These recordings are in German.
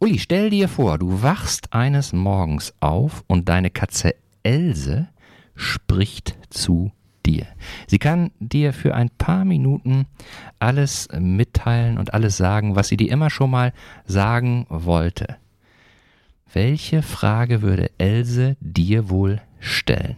Uli, stell dir vor, du wachst eines Morgens auf und deine Katze Else spricht zu dir. Sie kann dir für ein paar Minuten alles mitteilen und alles sagen, was sie dir immer schon mal sagen wollte. Welche Frage würde Else dir wohl stellen?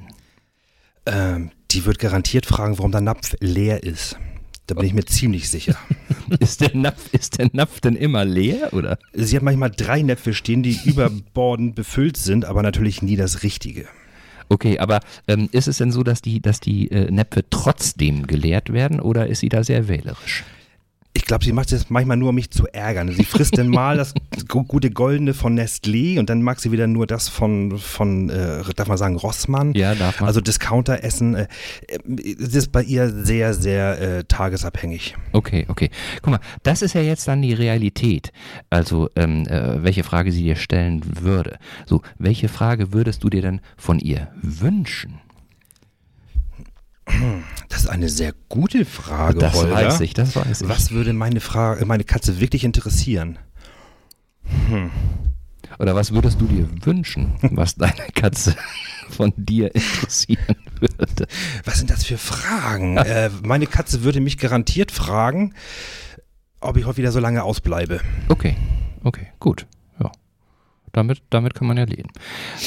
Ähm, die wird garantiert fragen, warum der Napf leer ist. Da bin ich mir ziemlich sicher. ist, der Napf, ist der Napf denn immer leer, oder? Sie hat manchmal drei Näpfe stehen, die überbordend befüllt sind, aber natürlich nie das Richtige. Okay, aber ähm, ist es denn so, dass die, dass die äh, Näpfe trotzdem geleert werden oder ist sie da sehr wählerisch? Ich glaube, sie macht das manchmal nur, um mich zu ärgern. Sie frisst dann mal das gute Goldene von Nestlé und dann mag sie wieder nur das von, von äh, darf man sagen, Rossmann. Ja, darf man. Also Discounter-Essen. Äh, das ist bei ihr sehr, sehr äh, tagesabhängig. Okay, okay. Guck mal, das ist ja jetzt dann die Realität. Also, ähm, äh, welche Frage sie dir stellen würde. So, welche Frage würdest du dir denn von ihr wünschen? Das ist eine sehr gute Frage, Das Holger. weiß ich, das weiß ich. Was würde meine Frage, meine Katze wirklich interessieren? Oder was würdest du dir wünschen, was deine Katze von dir interessieren würde? Was sind das für Fragen? äh, meine Katze würde mich garantiert fragen, ob ich heute wieder so lange ausbleibe. Okay, okay, gut. Damit, damit kann man ja leben.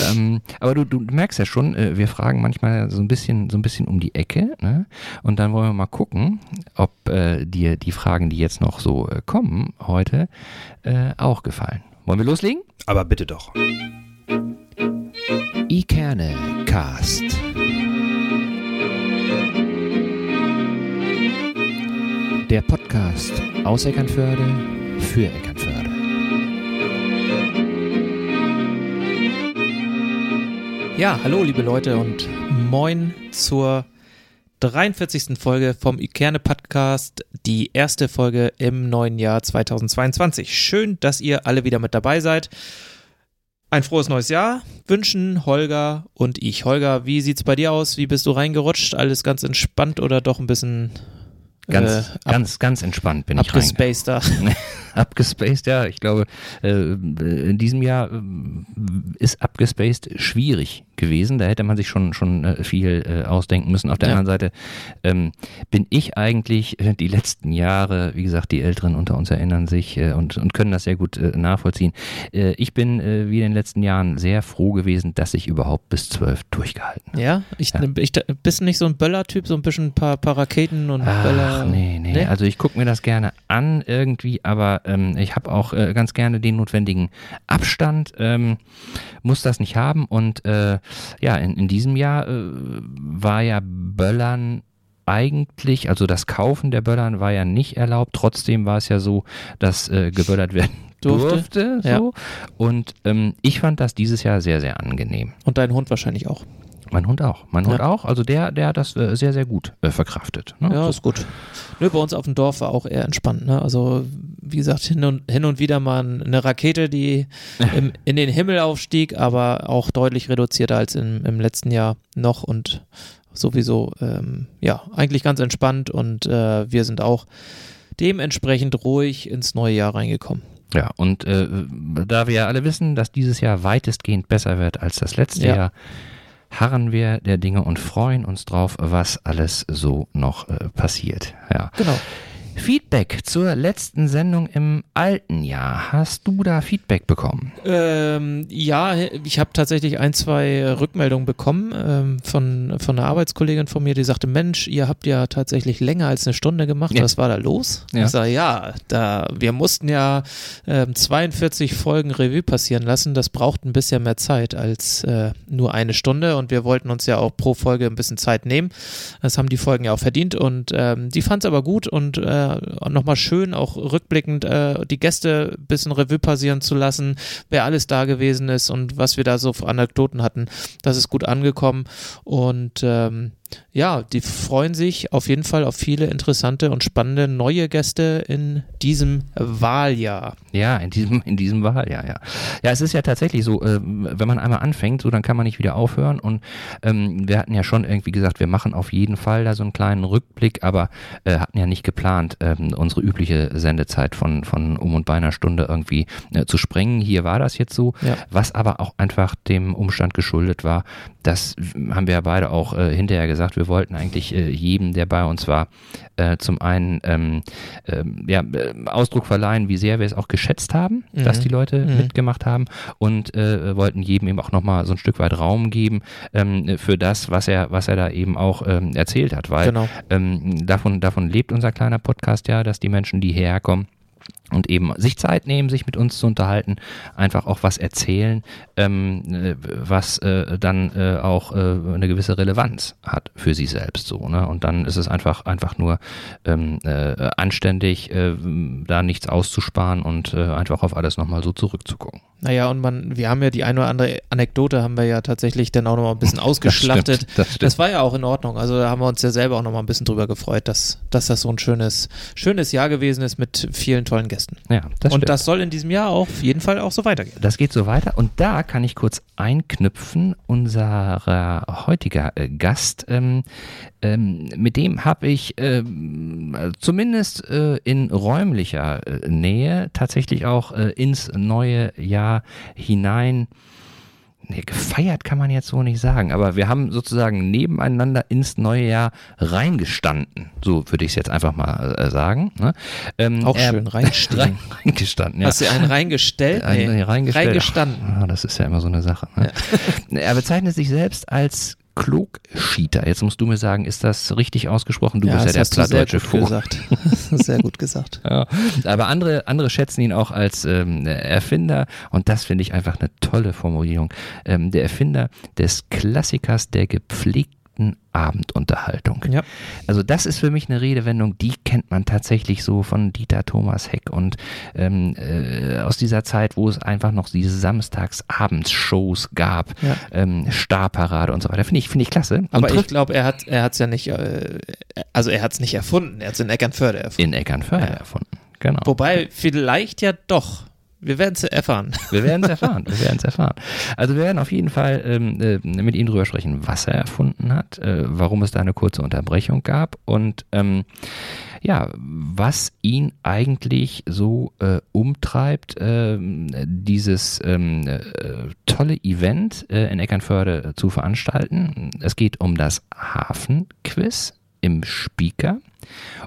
Ähm, aber du, du merkst ja schon, äh, wir fragen manchmal so ein bisschen, so ein bisschen um die Ecke, ne? Und dann wollen wir mal gucken, ob äh, dir die Fragen, die jetzt noch so äh, kommen heute, äh, auch gefallen. Wollen wir loslegen? Aber bitte doch. Ikerne Cast. Der Podcast aus Eckernförde für Eckernförde. Ja, hallo liebe Leute und moin zur 43. Folge vom Ikerne Podcast, die erste Folge im neuen Jahr 2022. Schön, dass ihr alle wieder mit dabei seid. Ein frohes neues Jahr wünschen Holger und ich. Holger, wie sieht's bei dir aus? Wie bist du reingerutscht? Alles ganz entspannt oder doch ein bisschen Ganz, äh, ab, ganz, ganz entspannt bin ich rein. abgespaced da? Abgespaced, ja. Ich glaube, äh, in diesem Jahr äh, ist abgespaced schwierig gewesen. Da hätte man sich schon, schon äh, viel äh, ausdenken müssen. Auf der Ja. anderen Seite ähm, bin ich eigentlich äh, die letzten Jahre, wie gesagt, die Älteren unter uns erinnern sich und, und können das sehr gut nachvollziehen. Ich bin wie in den letzten Jahren sehr froh gewesen, dass ich überhaupt bis zwölf durchgehalten habe. Ja, ich, Ja. ich bist du nicht so ein Böller-Typ, so ein bisschen ein paar, paar Raketen und Böller. Ach, nee, nee, Nee? Also ich gucke mir das gerne an irgendwie, aber ähm, ich habe auch äh, ganz gerne den notwendigen Abstand, ähm, muss das nicht haben. Und äh, ja, in, in diesem Jahr äh, war ja Böllern eigentlich, also das Kaufen der Böllern war ja nicht erlaubt. Trotzdem war es ja so, dass äh, geböllert werden Durfte, durfte. so. Und ähm, ich fand das dieses Jahr sehr, sehr angenehm. Und dein Hund wahrscheinlich auch. Mein Hund auch. Mein Hund Ja. auch. Also der, der hat das äh, sehr, sehr gut äh, verkraftet. Ne? Ja, so. ist gut. Nö, bei uns auf dem Dorf war auch eher entspannt. Ne? Also, wie gesagt, hin und, hin und wieder mal eine Rakete, die im, in den Himmel aufstieg, aber auch deutlich reduzierter als im, im letzten Jahr noch und sowieso, ähm, ja, eigentlich ganz entspannt und äh, wir sind auch dementsprechend ruhig ins neue Jahr reingekommen. Ja, und äh, da wir ja alle wissen, dass dieses Jahr weitestgehend besser wird als das letzte Ja. Jahr, harren wir der Dinge und freuen uns drauf, was alles so noch äh, passiert. Ja. Genau. Feedback zur letzten Sendung im alten Jahr. Hast du da Feedback bekommen? Ähm, ja, ich habe tatsächlich ein, zwei Rückmeldungen bekommen ähm, von, von einer Arbeitskollegin von mir, die sagte, Mensch, ihr habt ja tatsächlich länger als eine Stunde gemacht. Ja. Was war da los? Ja. Ich sage, ja, da, wir mussten ja ähm, 42 Folgen Revue passieren lassen. Das braucht ein bisschen mehr Zeit als äh, nur eine Stunde und wir wollten uns ja auch pro Folge ein bisschen Zeit nehmen. Das haben die Folgen ja auch verdient und ähm, die fand es aber gut und äh, nochmal schön, auch rückblickend äh, die Gäste ein bisschen Revue passieren zu lassen, wer alles da gewesen ist und was wir da so für Anekdoten hatten. Das ist gut angekommen und ähm, ja, die freuen sich auf jeden Fall auf viele interessante und spannende neue Gäste in diesem Wahljahr. Ja, in diesem, in diesem Wahljahr, ja. Ja, es ist ja tatsächlich so, äh, wenn man einmal anfängt, so dann kann man nicht wieder aufhören. Und ähm, wir hatten ja schon irgendwie gesagt, wir machen auf jeden Fall da so einen kleinen Rückblick, aber äh, hatten ja nicht geplant, ähm, unsere übliche Sendezeit von, von um und bei einer Stunde irgendwie äh, zu sprengen. Hier war das jetzt so, Ja. was aber auch einfach dem Umstand geschuldet war, das haben wir ja beide auch äh, hinterher gesagt, wir wollten eigentlich äh, jedem, der bei uns war, äh, zum einen ähm, ähm, ja, äh, Ausdruck verleihen, wie sehr wir es auch geschätzt haben, Mhm. dass die Leute Mhm. mitgemacht haben und äh, wollten jedem eben auch nochmal so ein Stück weit Raum geben ähm, für das, was er, was er da eben auch ähm, erzählt hat, weil Genau. ähm, davon, davon lebt unser kleiner Podcast ja, dass die Menschen, die hierher kommen, und eben sich Zeit nehmen, sich mit uns zu unterhalten, einfach auch was erzählen, ähm, äh, was äh, dann äh, auch äh, eine gewisse Relevanz hat für sie selbst so. Ne? Und dann ist es einfach einfach nur ähm, äh, anständig, äh, da nichts auszusparen und einfach auf alles nochmal so zurückzugucken. Naja, und man, wir haben ja die eine oder andere Anekdote, haben wir ja tatsächlich dann auch nochmal ein bisschen ausgeschlachtet. Das stimmt. Das war ja auch in Ordnung. Also da haben wir uns ja selber auch nochmal ein bisschen drüber gefreut, dass, dass das so ein schönes, schönes Jahr gewesen ist mit vielen tollen Gästen. Ja, das und stimmt. das soll in diesem Jahr auch auf jeden Fall auch so weitergehen. Das geht so weiter und da kann ich kurz einknüpfen. Unser heutiger äh, Gast, ähm, ähm, mit dem habe ich ähm, zumindest äh, in räumlicher äh, Nähe tatsächlich auch äh, ins neue Jahr hinein Nee, gefeiert kann man jetzt so nicht sagen, aber wir haben sozusagen nebeneinander ins neue Jahr reingestanden. So würde ich es jetzt einfach mal äh, sagen. Ne? Ähm, Auch er- schön, reinstehen. rein, reingestanden, ja. Hast du einen reingestellt? Ein- Nee, reingestellt. reingestanden. Ah, das ist ja immer so eine Sache. Ne? Er bezeichnet sich selbst als Klugschieter. Jetzt musst du mir sagen, ist das richtig ausgesprochen? Du bist ja der plattdeutsche gut Vogel. gesagt. sehr gut gesagt. Ja. Aber andere, andere schätzen ihn auch als ähm, Erfinder und das finde ich einfach eine tolle Formulierung. Ähm, der Erfinder des Klassikers der gepflegten Abendunterhaltung. Ja. Also das ist für mich eine Redewendung, die kennt man tatsächlich so von Dieter Thomas Heck und ähm, äh, aus dieser Zeit, wo es einfach noch diese Samstags-Abends-Shows gab, Ja. ähm, Starparade und so weiter. Finde ich, finde ich klasse. Aber ich glaube, er hat er hat's ja nicht, äh, also er hat es nicht erfunden, er hat es in Eckernförde erfunden. in Eckernförde Ja. erfunden. Genau. Wobei, vielleicht ja doch. Wir werden es erfahren. Wir werden es erfahren. Wir werden es erfahren. Also wir werden auf jeden Fall ähm, äh, mit ihm drüber sprechen, was er erfunden hat, äh, warum es da eine kurze Unterbrechung gab und ähm, ja, was ihn eigentlich so äh, umtreibt, ähm, dieses ähm, äh, tolle Event äh, in Eckernförde zu veranstalten. Es geht um das Hafenquiz im Speaker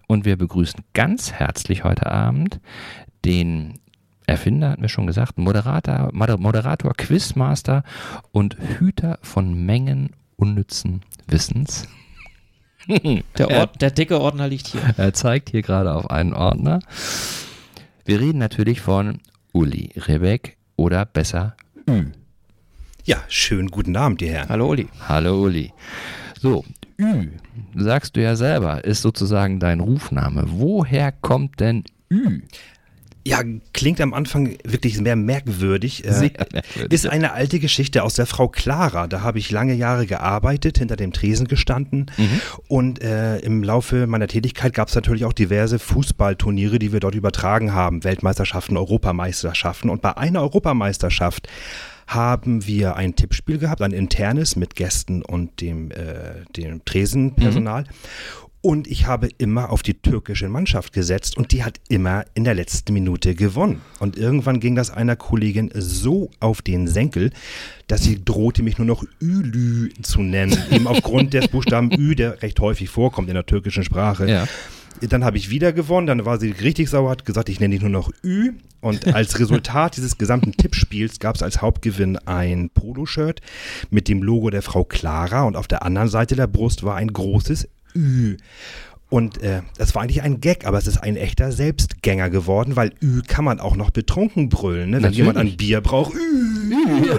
und wir begrüßen ganz herzlich heute Abend den Erfinder, hatten wir schon gesagt, Moderator, Moder- Moderator, Quizmaster und Hüter von Mengen unnützen Wissens. Der, Ord, der dicke Ordner liegt hier. Er zeigt hier gerade auf einen Ordner. Wir reden natürlich von Uli Rebeck oder besser Ü. Ja, schönen guten Abend, die Herren. Hallo Uli. Hallo Uli. So, Ü, sagst du ja selber, ist sozusagen dein Rufname. Woher kommt denn Ü? Ja, klingt am Anfang wirklich sehr merkwürdig. Äh, Sehr merkwürdig. Ist eine alte Geschichte aus der Frau Clara. Da habe ich lange Jahre gearbeitet, hinter dem Tresen gestanden. Und äh, im Laufe meiner Tätigkeit gab es natürlich auch diverse Fußballturniere, die wir dort übertragen haben. Weltmeisterschaften, Europameisterschaften. Und bei einer Europameisterschaft haben wir ein Tippspiel gehabt, ein internes mit Gästen und dem, äh, dem Tresenpersonal. Und ich habe immer auf die türkische Mannschaft gesetzt und die hat immer in der letzten Minute gewonnen. Und irgendwann ging das einer Kollegin so auf den Senkel, dass sie drohte, mich nur noch Ülü zu nennen. Eben aufgrund des Buchstaben Ü, der recht häufig vorkommt in der türkischen Sprache. Ja. Dann habe ich wieder gewonnen, dann war sie richtig sauer, hat gesagt, ich nenne dich nur noch Ü. Und als Resultat dieses gesamten Tippspiels gab es als Hauptgewinn ein Poloshirt mit dem Logo der Frau Clara und auf der anderen Seite der Brust war ein großes Ü. Und äh, das war eigentlich ein Gag, aber es ist ein echter Selbstgänger geworden, weil Ü kann man auch noch betrunken brüllen, ne? wenn Natürlich. jemand ein Bier braucht. Ü.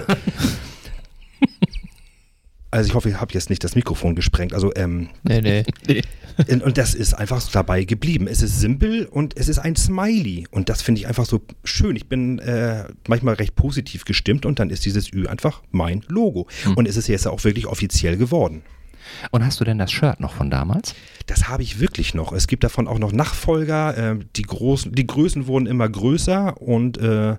Also ich hoffe, ich habe jetzt nicht das Mikrofon gesprengt. Also ähm, Nee, nee. und und das ist einfach so dabei geblieben. Es ist simpel und es ist ein Smiley. Und das finde ich einfach so schön. Ich bin äh, manchmal recht positiv gestimmt und dann ist dieses Ü einfach mein Logo. Und es ist jetzt auch wirklich offiziell geworden. Und hast du denn das Shirt noch von damals? Das habe ich wirklich noch. Es gibt davon auch noch Nachfolger. Äh, die, großen, die Größen wurden immer größer und äh,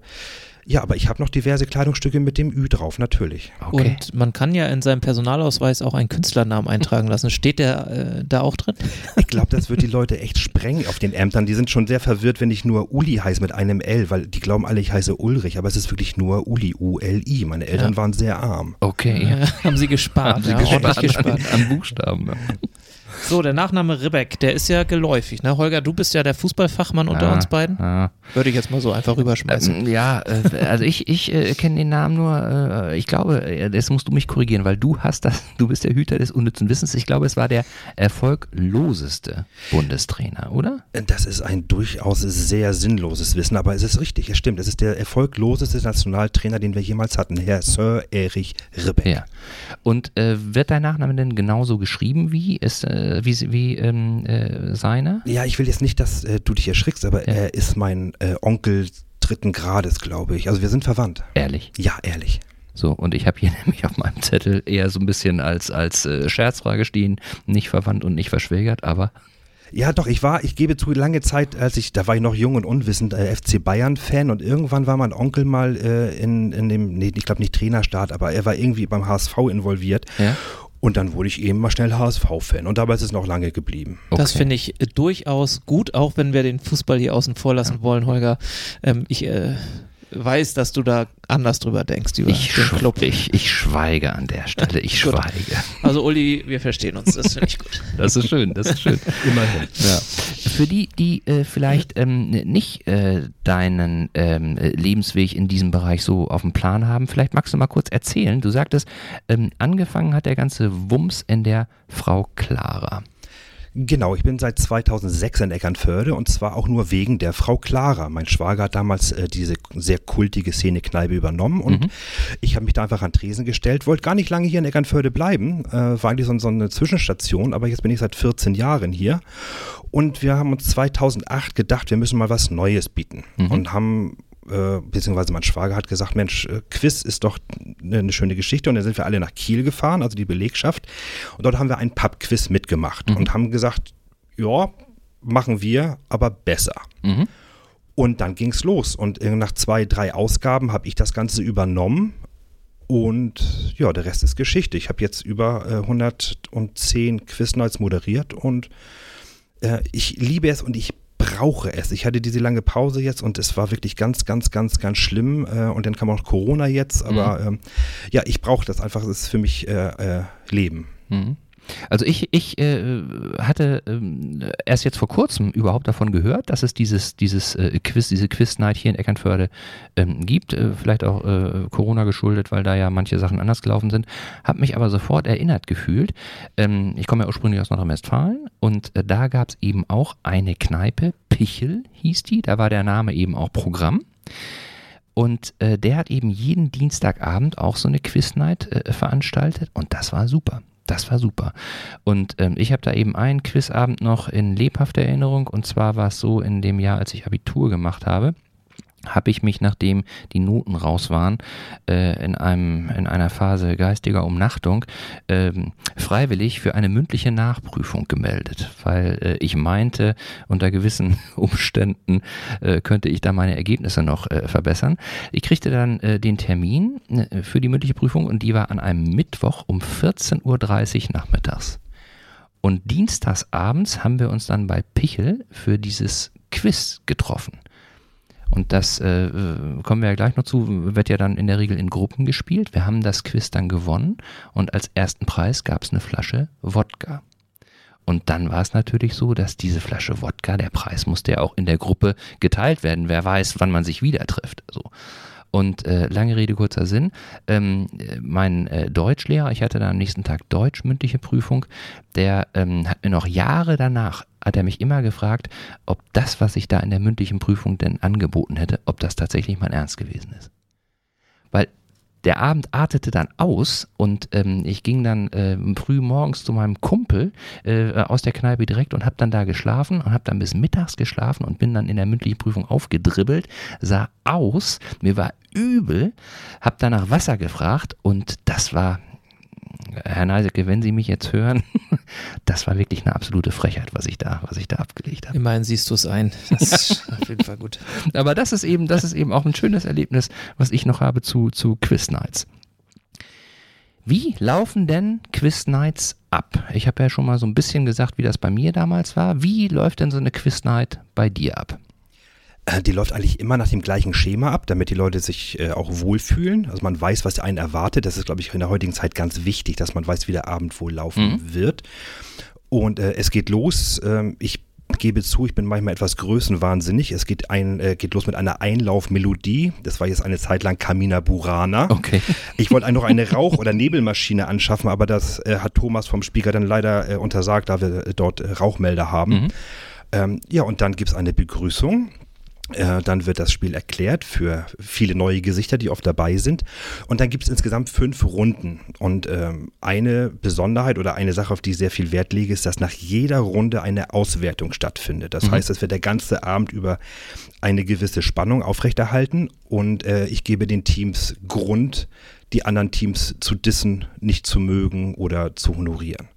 ja, aber ich habe noch diverse Kleidungsstücke mit dem Ü drauf, natürlich. Okay. Und man kann ja in seinem Personalausweis auch einen Künstlernamen eintragen lassen. Steht der äh, da auch drin? Ich glaube, das wird die Leute echt sprengen auf den Ämtern. Die sind schon sehr verwirrt, wenn ich nur Uli heiße mit einem L, weil die glauben alle, ich heiße Ulrich, aber es ist wirklich nur Uli, U-L-I. Meine Eltern ja. waren sehr arm. Okay. Ja, haben sie gespart. haben sie ja, gespart, gespart. An, an Buchstaben. So, der Nachname Ribbeck, der ist ja geläufig. Ne? Holger, du bist ja der Fußballfachmann unter uns beiden. Ja. Würde ich jetzt mal so einfach rüberschmeißen. Ähm, ja, äh, also ich, ich äh, kenne den Namen nur, äh, ich glaube, äh, das musst du mich korrigieren, weil du hast das, du bist der Hüter des unnützen Wissens. Ich glaube, es war der erfolgloseste Bundestrainer, oder? Das ist ein durchaus sehr sinnloses Wissen, aber es ist richtig, es stimmt. Es ist der erfolgloseste Nationaltrainer, den wir jemals hatten, Herr Sir Erich Ribbeck. Ja. Und äh, wird dein Nachname denn genauso geschrieben wie es äh, äh, wie, wie ähm, äh, seine? Ja, ich will jetzt nicht, dass äh, du dich erschrickst, aber ja. er ist mein äh, Onkel dritten Grades, glaube ich. Also wir sind verwandt. Ehrlich? Ja, ehrlich. So, und ich habe hier nämlich auf meinem Zettel eher so ein bisschen als, als äh, Scherzfrage stehen, nicht verwandt und nicht verschwägert, aber ja, doch, ich war, ich gebe zu, lange Zeit, als ich, da war ich noch jung und unwissend, äh, FC Bayern-Fan und irgendwann war mein Onkel mal äh, in, in dem, nee, ich glaube nicht Trainerstart, aber er war irgendwie beim HSV involviert. Ja. Und dann wurde ich eben mal schnell HSV-Fan und dabei ist es noch lange geblieben. Okay. Das finde ich äh, durchaus gut, auch wenn wir den Fußball hier außen vor lassen ja. wollen, Holger. Ähm, ich äh, weiß, dass du da anders drüber denkst über ich den Club. Ich, ich schweige an der Stelle, ich schweige. Also Uli, wir verstehen uns, das finde ich gut. Das ist schön, das ist schön. Immerhin. Ja. Für die, die äh, vielleicht ähm, nicht äh, deinen ähm, Lebensweg in diesem Bereich so auf dem Plan haben, vielleicht magst du mal kurz erzählen. Du sagtest, ähm, angefangen hat der ganze Wumms in der Frau Clara. Genau, ich bin seit 2006 in Eckernförde und zwar auch nur wegen der Frau Clara. Mein Schwager hat damals äh, diese sehr kultige Szene-Kneipe übernommen und mhm. ich habe mich da einfach an Tresen gestellt, wollte gar nicht lange hier in Eckernförde bleiben, äh, war eigentlich so, so eine Zwischenstation, aber jetzt bin ich seit 14 Jahren hier und wir haben uns 2008 gedacht, wir müssen mal was Neues bieten mhm. und haben äh, beziehungsweise mein Schwager hat gesagt, Mensch, äh, Quiz ist doch eine schöne Geschichte. Und dann sind wir alle nach Kiel gefahren, also die Belegschaft. Und dort haben wir ein Pub-Quiz mitgemacht mhm. und haben gesagt, ja, machen wir, aber besser. Mhm. Und dann ging es los. Und nach zwei, drei Ausgaben habe ich das Ganze übernommen. Und ja, der Rest ist Geschichte. Ich habe jetzt über äh, 110 Quiz-Nights moderiert und äh, ich liebe es und ich brauche es. Ich hatte diese lange Pause jetzt und es war wirklich ganz, ganz, ganz, ganz schlimm. Äh, und dann kam auch Corona jetzt. Aber mhm. ähm, ja, ich brauche das einfach. Es ist für mich äh, äh, Leben. Mhm. Also ich, ich äh, hatte äh, erst jetzt vor kurzem überhaupt davon gehört, dass es dieses, dieses äh, Quiz, diese Quiz-Night hier in Eckernförde ähm, gibt. Äh, vielleicht auch äh, Corona geschuldet, weil da ja manche Sachen anders gelaufen sind. Habe mich aber sofort erinnert gefühlt. Ähm, ich komme ja ursprünglich aus Nordrhein-Westfalen und äh, da gab es eben auch eine Kneipe, Pichel hieß die, da war der Name eben auch Programm. Und äh, der hat eben jeden Dienstagabend auch so eine Quiz-Night äh, veranstaltet und das war super. Das war super. Und ähm, ich habe da eben einen Quizabend noch in lebhafter Erinnerung. Und zwar war es so in dem Jahr, als ich Abitur gemacht habe habe ich mich, nachdem die Noten raus waren, äh, in, einem, in einer Phase geistiger Umnachtung, ähm, freiwillig für eine mündliche Nachprüfung gemeldet, weil äh, ich meinte, unter gewissen Umständen äh, könnte ich da meine Ergebnisse noch äh, verbessern. Ich kriegte dann äh, den Termin äh, für die mündliche Prüfung und die war an einem Mittwoch um 14.30 Uhr nachmittags. Und dienstagsabends haben wir uns dann bei Pichel für dieses Quiz getroffen. Und das äh, kommen wir ja gleich noch zu, wird ja dann in der Regel in Gruppen gespielt. Wir haben das Quiz dann gewonnen und als ersten Preis gab es eine Flasche Wodka. Und dann war es natürlich so, dass diese Flasche Wodka, der Preis musste ja auch in der Gruppe geteilt werden. Wer weiß, wann man sich wieder trifft. So. Und äh, lange Rede, kurzer Sinn. Ähm, mein äh, Deutschlehrer, ich hatte dann am nächsten Tag Deutsch mündliche Prüfung, der ähm, hat mir noch Jahre danach, hat er mich immer gefragt, ob das, was ich da in der mündlichen Prüfung denn angeboten hätte, ob das tatsächlich mein Ernst gewesen ist. Weil der Abend artete dann aus und ähm, ich ging dann äh, früh morgens zu meinem Kumpel äh, aus der Kneipe direkt und habe dann da geschlafen und habe dann bis mittags geschlafen und bin dann in der mündlichen Prüfung aufgedribbelt, sah aus, mir war übel, habe danach Wasser gefragt und das war Herr Neisecke, wenn Sie mich jetzt hören, das war wirklich eine absolute Frechheit, was ich da, was ich da abgelegt habe. Immerhin siehst du es ein. Das ist auf jeden Fall gut. Aber das ist eben, das ist eben auch ein schönes Erlebnis, was ich noch habe zu, zu Quiz Nights. Wie laufen denn Quiz Nights ab? Ich habe ja schon mal so ein bisschen gesagt, wie das bei mir damals war. Wie läuft denn so eine Quiz Night bei dir ab? Äh, die läuft eigentlich immer nach dem gleichen Schema ab, damit die Leute sich äh, auch wohlfühlen. Also man weiß, was einen erwartet. Das ist, glaube ich, in der heutigen Zeit ganz wichtig, dass man weiß, wie der Abend wohl laufen mhm. wird. Und äh, es geht los. Ähm, ich gebe zu, ich bin manchmal etwas größenwahnsinnig. Es geht, ein, äh, geht los mit einer Einlaufmelodie. Das war jetzt eine Zeit lang Camina Burana. Okay. Ich wollte noch eine Rauch- oder Nebelmaschine anschaffen, aber das äh, hat Thomas vom Spiegel dann leider äh, untersagt, da wir dort äh, Rauchmelder haben. Mhm. Ähm, ja, und dann gibt es eine Begrüßung. Äh, dann wird das Spiel erklärt für viele neue Gesichter, die oft dabei sind. Und dann gibt es insgesamt fünf Runden. Und ähm, eine Besonderheit oder eine Sache, auf die ich sehr viel Wert lege, ist, dass nach jeder Runde eine Auswertung stattfindet. Das mhm. heißt, es wird der ganze Abend über eine gewisse Spannung aufrechterhalten. Und äh, ich gebe den Teams Grund, die anderen Teams zu dissen, nicht zu mögen oder zu honorieren.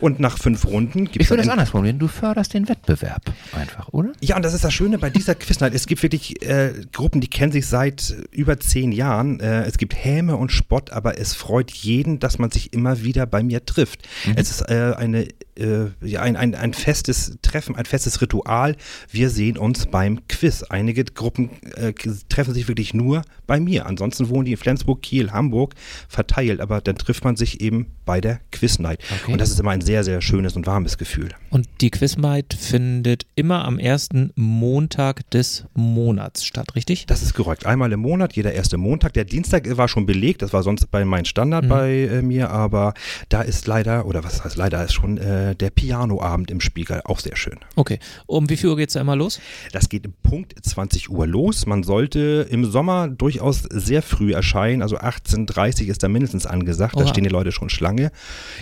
Und nach fünf Runden gibt es. Ich würde das anders formulieren. Du förderst den Wettbewerb einfach, oder? Ja, und das ist das Schöne bei dieser Quiznacht. Es gibt wirklich äh, Gruppen, die kennen sich seit über zehn Jahren. Äh, es gibt Häme und Spott, aber es freut jeden, dass man sich immer wieder bei mir trifft. Mhm. Es ist äh, eine, äh, ein, ein, ein festes Treffen, ein festes Ritual. Wir sehen uns beim Quiz. Einige Gruppen äh, treffen sich wirklich nur bei mir. Ansonsten wohnen die in Flensburg, Kiel, Hamburg verteilt, aber dann trifft man sich eben bei der Quiz Night. Okay. Und das ist immer ein sehr, sehr schönes und warmes Gefühl. Und die Quiz Night findet immer am ersten Montag des Monats statt, richtig? Das ist korrekt. Einmal im Monat, jeder erste Montag. Der Dienstag war schon belegt, das war sonst bei mein Standard mhm. bei äh, mir, aber da ist leider, oder was heißt leider, ist schon äh, der Pianoabend im Spiegel auch sehr schön. Okay. Um wie viel Uhr geht es da immer los? Das geht Punkt 20 Uhr los. Man sollte im Sommer durchaus sehr früh erscheinen, also 18.30 Uhr ist da mindestens angesagt. Oha. Da stehen die Leute schon Schlange.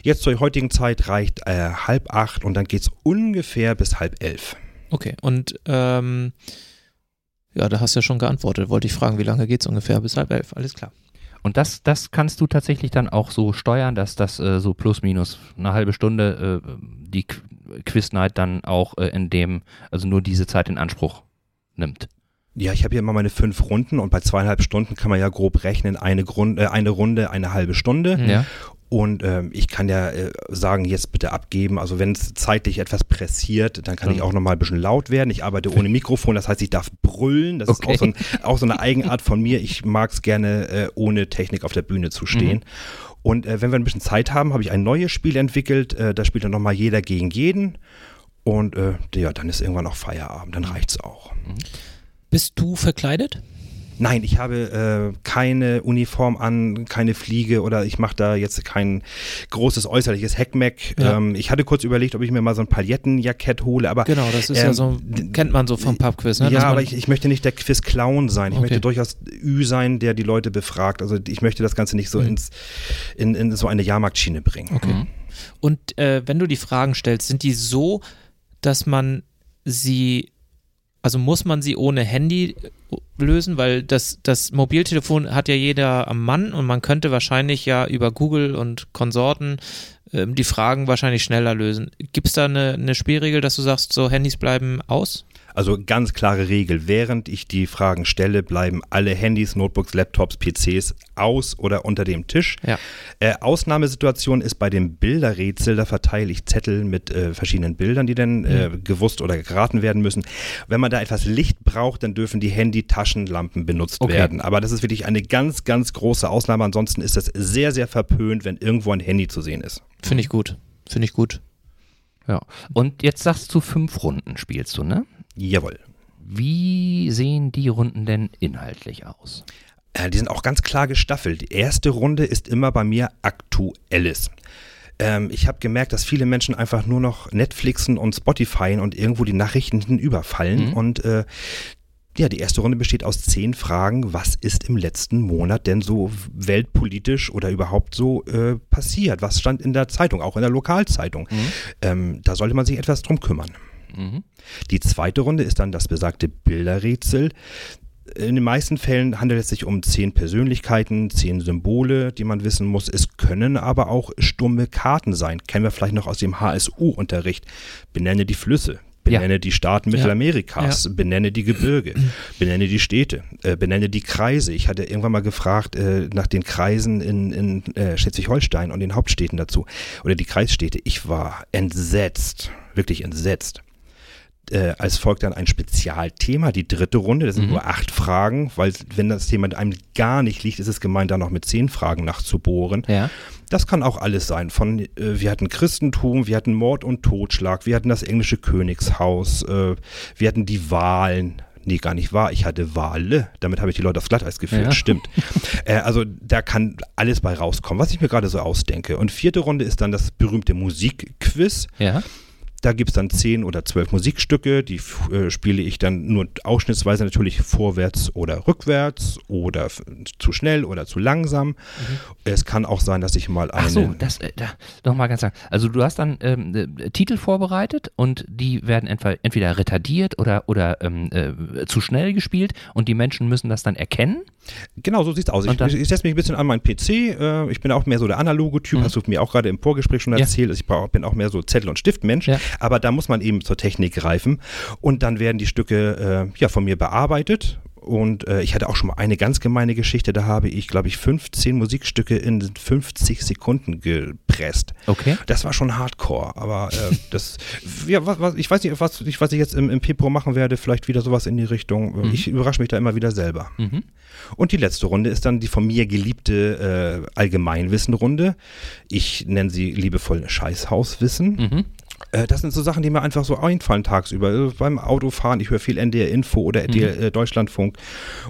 Jetzt zur heutigen Zeit reicht äh, halb acht und dann geht es ungefähr bis halb elf. Okay, und ähm, ja, da hast du ja schon geantwortet. Wollte ich fragen, wie lange geht es ungefähr? Bis halb elf, alles klar. Und das, das kannst du tatsächlich dann auch so steuern, dass das äh, so plus minus eine halbe Stunde äh, die Qu Quiz Night dann auch äh, in dem, also nur diese Zeit in Anspruch nimmt. Ja, ich habe hier immer meine fünf Runden und bei zweieinhalb Stunden kann man ja grob rechnen, eine, Grund, äh, eine Runde, eine halbe Stunde. Ja. Und ähm, ich kann ja äh, sagen, jetzt bitte abgeben. Also wenn es zeitlich etwas pressiert, dann kann mhm. ich auch nochmal ein bisschen laut werden. Ich arbeite ohne Mikrofon, das heißt, ich darf brüllen. Das okay. ist auch so, ein, auch so, eine Eigenart von mir. Ich mag es gerne, äh, ohne Technik auf der Bühne zu stehen. Mhm. Und äh, wenn wir ein bisschen Zeit haben, habe ich ein neues Spiel entwickelt. Äh, da spielt dann nochmal jeder gegen jeden. Und äh, ja, dann ist irgendwann auch Feierabend, dann reicht es auch. Mhm. Bist du verkleidet? Nein, ich habe äh, keine Uniform an, keine Fliege oder ich mache da jetzt kein großes äußerliches Heckmeck. Ja. Ähm, ich hatte kurz überlegt, ob ich mir mal so ein Palettenjackett hole, aber genau, das ist ähm, ja so, kennt man so vom Pubquiz. Ne? Ja, aber ich, ich, möchte nicht der Quiz-Clown sein. Ich okay. möchte durchaus Ü sein, der die Leute befragt. Also ich möchte das Ganze nicht so mhm. ins in, in so eine Jahrmarktschiene bringen. Okay. Mhm. Und äh, wenn du die Fragen stellst, sind die so, dass man sie also muss man sie ohne Handy äh, lösen, weil das, das Mobiltelefon hat ja jeder am Mann und man könnte wahrscheinlich ja über Google und Konsorten ähm, die Fragen wahrscheinlich schneller lösen. Gibt es da eine, eine Spielregel, dass du sagst, so Handys bleiben aus? Also ganz klare Regel. Während ich die Fragen stelle, bleiben alle Handys, Notebooks, Laptops, PCs aus oder unter dem Tisch. Ja. Äh, Ausnahmesituation ist bei dem Bilderrätsel. Da verteile ich Zettel mit äh, verschiedenen Bildern, die dann äh, gewusst oder geraten werden müssen. Wenn man da etwas Licht braucht, dann dürfen die Handy-Taschenlampen benutzt okay. werden. Aber das ist wirklich eine ganz, ganz große Ausnahme. Ansonsten ist es sehr, sehr verpönt, wenn irgendwo ein Handy zu sehen ist. Finde ich gut. Finde ich gut. Ja. Und jetzt sagst du, fünf Runden spielst du, ne? Jawohl. Wie sehen die Runden denn inhaltlich aus? Äh, die sind auch ganz klar gestaffelt. Die erste Runde ist immer bei mir Aktuelles. Ähm, ich habe gemerkt, dass viele Menschen einfach nur noch Netflixen und Spotifyen und irgendwo die Nachrichten hinüberfallen. Mhm. Und äh, ja, die erste Runde besteht aus zehn Fragen. Was ist im letzten Monat denn so weltpolitisch oder überhaupt so äh, passiert? Was stand in der Zeitung, auch in der Lokalzeitung? Mhm. Ähm, da sollte man sich etwas drum kümmern. Mhm. Die zweite Runde ist dann das besagte Bilderrätsel. In den meisten Fällen handelt es sich um zehn Persönlichkeiten, zehn Symbole, die man wissen muss. Es können aber auch stumme Karten sein. Kennen wir vielleicht noch aus dem HSU-Unterricht. Benenne die Flüsse, benenne ja. die Staaten Mittelamerikas, ja. benenne die Gebirge, benenne die Städte, äh, benenne die Kreise. Ich hatte irgendwann mal gefragt äh, nach den Kreisen in, in äh, Schleswig-Holstein und den Hauptstädten dazu oder die Kreisstädte. Ich war entsetzt, wirklich entsetzt äh, als folgt dann ein Spezialthema, die dritte Runde. Das sind mhm. nur acht Fragen, weil wenn das Thema einem gar nicht liegt, ist es gemeint, da noch mit zehn Fragen nachzubohren. Ja. Das kann auch alles sein. Von äh, wir hatten Christentum, wir hatten Mord und Totschlag, wir hatten das englische Königshaus, äh, wir hatten die Wahlen. Nee, gar nicht wahr. Ich hatte Wale. Damit habe ich die Leute aufs Glatteis geführt. Ja. Stimmt. äh, also da kann alles bei rauskommen, was ich mir gerade so ausdenke. Und vierte Runde ist dann das berühmte Musikquiz. Ja. Da gibt es dann zehn oder zwölf Musikstücke, die äh, spiele ich dann nur ausschnittsweise natürlich vorwärts oder rückwärts oder zu schnell oder zu langsam. Mhm. Es kann auch sein, dass ich mal eine. Ach so, das äh, da, nochmal ganz lang. Also du hast dann ähm, äh, Titel vorbereitet und die werden entweder, entweder retardiert oder, oder ähm, äh, zu schnell gespielt und die Menschen müssen das dann erkennen. Genau, so sieht es aus. Ich, ich, ich setze mich ein bisschen an meinen PC. Äh, ich bin auch mehr so der analoge Typ, mhm. hast du mir auch gerade im Vorgespräch schon erzählt. Ja. Ich brauch, bin auch mehr so Zettel- und Stiftmensch. Ja. Aber da muss man eben zur Technik greifen. Und dann werden die Stücke äh, ja, von mir bearbeitet und äh, ich hatte auch schon mal eine ganz gemeine Geschichte, da habe ich, glaube ich, 15 Musikstücke in 50 Sekunden gepresst. Okay. Das war schon hardcore, aber äh, das, ja, was, was, ich weiß nicht, was ich, was ich jetzt im, im Februar machen werde, vielleicht wieder sowas in die Richtung. Mhm. Ich überrasche mich da immer wieder selber. Mhm. Und die letzte Runde ist dann die von mir geliebte äh, Allgemeinwissen-Runde. Ich nenne sie liebevoll Scheißhauswissen. Mhm. Äh, das sind so Sachen, die mir einfach so einfallen tagsüber. Also beim Autofahren, ich höre viel NDR Info oder mhm. äh, Deutschlandfunk.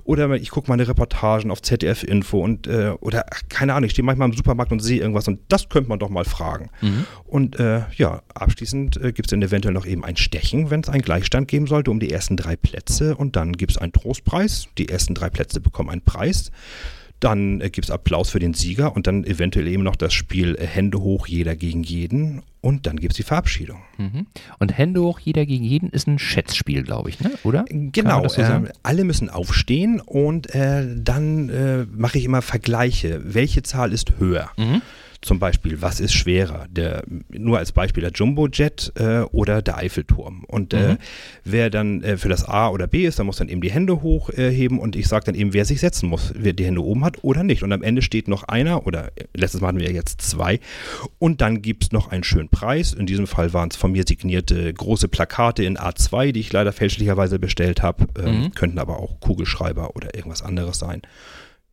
Oder ich gucke meine Reportagen auf ZDF Info und äh, oder keine Ahnung, ich stehe manchmal im Supermarkt und sehe irgendwas und das könnte man doch mal fragen. Mhm. Und äh, ja, abschließend äh, gibt es dann eventuell noch eben ein Stechen, wenn es einen Gleichstand geben sollte, um die ersten drei Plätze. Und dann gibt es einen Trostpreis. Die ersten drei Plätze bekommen einen Preis. Dann äh, gibt es Applaus für den Sieger und dann eventuell eben noch das Spiel äh, Hände hoch, jeder gegen jeden. Und dann gibt es die Verabschiedung. Mhm. Und Hände hoch, jeder gegen jeden ist ein Schätzspiel, glaube ich, ne? oder? Genau, so äh, alle müssen aufstehen und äh, dann äh, mache ich immer Vergleiche. Welche Zahl ist höher? Mhm. Zum Beispiel, was ist schwerer? Der, nur als Beispiel der Jumbo-Jet äh, oder der Eiffelturm. Und äh, mhm. wer dann äh, für das A oder B ist, der muss dann eben die Hände hochheben und ich sage dann eben, wer sich setzen muss, wer die Hände oben hat oder nicht. Und am Ende steht noch einer oder äh, letztes Mal hatten wir jetzt zwei. Und dann gibt es noch einen schönen Preis. In diesem Fall waren es von mir signierte große Plakate in A2, die ich leider fälschlicherweise bestellt habe. Ähm, mhm. Könnten aber auch Kugelschreiber oder irgendwas anderes sein.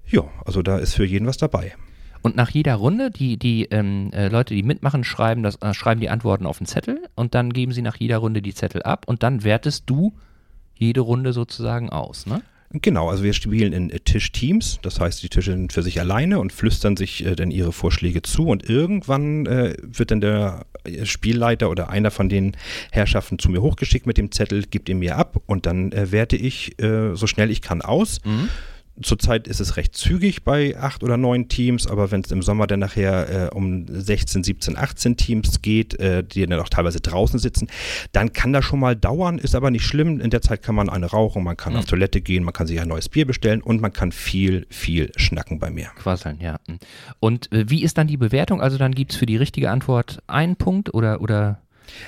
Ja, also da ist für jeden was dabei. Und nach jeder Runde, die, die ähm, äh, Leute, die mitmachen, schreiben, das, äh, schreiben die Antworten auf den Zettel und dann geben sie nach jeder Runde die Zettel ab und dann wertest du jede Runde sozusagen aus, ne? Genau, also wir spielen in äh, Tischteams, das heißt, die Tische sind für sich alleine und flüstern sich äh, dann ihre Vorschläge zu und irgendwann äh, wird dann der äh, Spielleiter oder einer von den Herrschaften zu mir hochgeschickt mit dem Zettel, gibt ihn mir ab und dann äh, werte ich so schnell ich kann aus. Mhm Zurzeit ist es recht zügig bei acht oder neun Teams, aber wenn es im Sommer dann nachher äh, um 16, 17, 18 Teams geht, äh, die dann auch teilweise draußen sitzen, dann kann das schon mal dauern, ist aber nicht schlimm. In der Zeit kann man eine rauchen, man kann mhm. auf Toilette gehen, man kann sich ein neues Bier bestellen und man kann viel, viel schnacken bei mir. Quasseln, ja. Und äh, wie ist dann die Bewertung? Also dann gibt es für die richtige Antwort einen Punkt oder, oder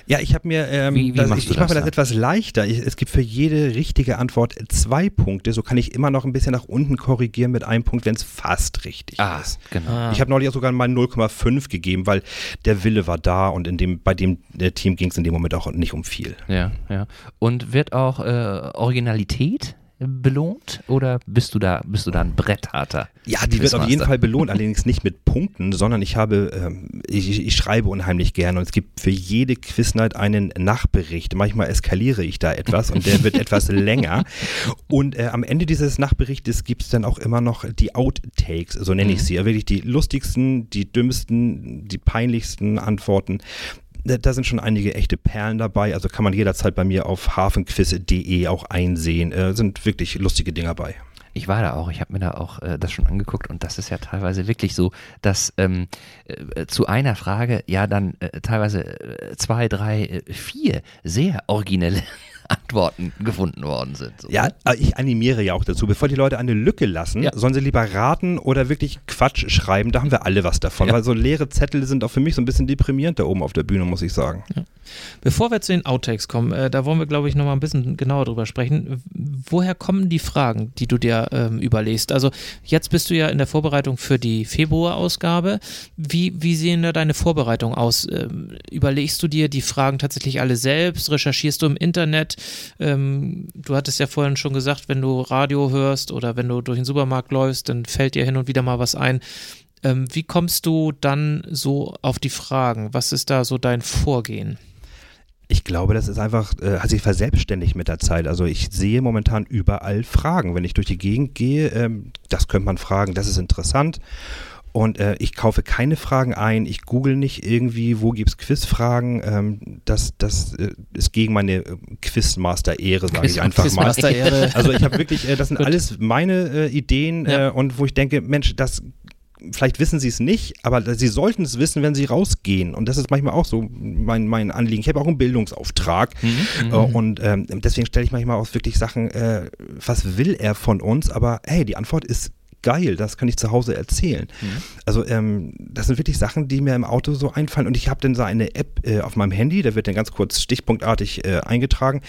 ja, ich habe mir, ähm, wie, wie das, ich, ich mache mir das etwas leichter. Ich, es gibt für jede richtige Antwort zwei Punkte. So kann ich immer noch ein bisschen nach unten korrigieren mit einem Punkt, wenn es fast richtig ah, ist. Genau. Ah. Ich habe neulich auch sogar mal 0,5 gegeben, weil der Wille war da und in dem, bei dem äh, Team ging es in dem Moment auch nicht um viel. Ja, ja. Und wird auch äh, Originalität belohnt oder bist du da, bist du da ein Brettharter? Ja, die wird auf jeden Fall belohnt, allerdings nicht mit Punkten, sondern ich habe, ähm, ich, ich, schreibe unheimlich gerne und es gibt für jede Quiznight einen Nachbericht. Manchmal eskaliere ich da etwas und der wird etwas länger. Und äh, am Ende dieses Nachberichtes gibt es dann auch immer noch die Outtakes, so nenne ich mhm. sie. Wirklich die lustigsten, die dümmsten, die peinlichsten Antworten da sind schon einige echte Perlen dabei. Also kann man jederzeit bei mir auf hafenquiz.de auch einsehen. Äh, sind wirklich lustige Dinger bei. Ich war da auch, ich habe mir da auch äh, das schon angeguckt und das ist ja teilweise wirklich so, dass ähm, äh, zu einer Frage ja dann äh, teilweise äh, zwei, drei, äh, vier sehr originelle Antworten gefunden worden sind. So. Ja, aber ich animiere ja auch dazu. Bevor die Leute eine Lücke lassen, Ja. sollen sie lieber raten oder wirklich Quatsch schreiben. Da haben wir alle was davon. Ja. Weil so leere Zettel sind auch für mich so ein bisschen deprimierend da oben auf der Bühne, muss ich sagen. Bevor wir zu den Outtakes kommen, äh, da wollen wir, glaube ich, noch mal ein bisschen genauer drüber sprechen. Woher kommen die Fragen, die du dir ähm, überlegst? Also jetzt bist du ja in der Vorbereitung für die Februarausgabe. Wie, wie sehen da deine Vorbereitungen aus? Ähm, überlegst du dir die Fragen tatsächlich alle selbst? Recherchierst du im Internet? Ähm, du hattest ja vorhin schon gesagt, wenn du Radio hörst oder wenn du durch den Supermarkt läufst, dann fällt dir hin und wieder mal was ein. Ähm, wie kommst du dann so auf die Fragen? Was ist da so dein Vorgehen? Ich glaube, das ist einfach, äh, hat sich verselbstständigt mit der Zeit. Also ich sehe momentan überall Fragen. Wenn ich durch die Gegend gehe, ähm, das könnte man fragen, das ist interessant. Und äh, ich kaufe keine Fragen ein, ich google nicht irgendwie, wo gibt es Quizfragen. Ähm, das das äh, ist gegen meine äh, Quizmaster-Ehre, sage ich Quiz- einfach mal. Also ich habe wirklich, äh, das sind Gut. alles meine äh, Ideen Ja. äh, und wo ich denke, Mensch, das vielleicht wissen sie es nicht, aber sie sollten es wissen, wenn sie rausgehen. Und das ist manchmal auch so mein, mein Anliegen. Ich habe auch einen Bildungsauftrag Mhm. äh, und ähm, deswegen stelle ich manchmal auch wirklich Sachen, äh, was will er von uns? Aber hey, die Antwort ist geil, das kann ich zu Hause erzählen. Also ähm, das sind wirklich Sachen, die mir im Auto so einfallen und ich habe dann so eine App äh, auf meinem Handy, da wird dann ganz kurz stichpunktartig äh, eingetragen.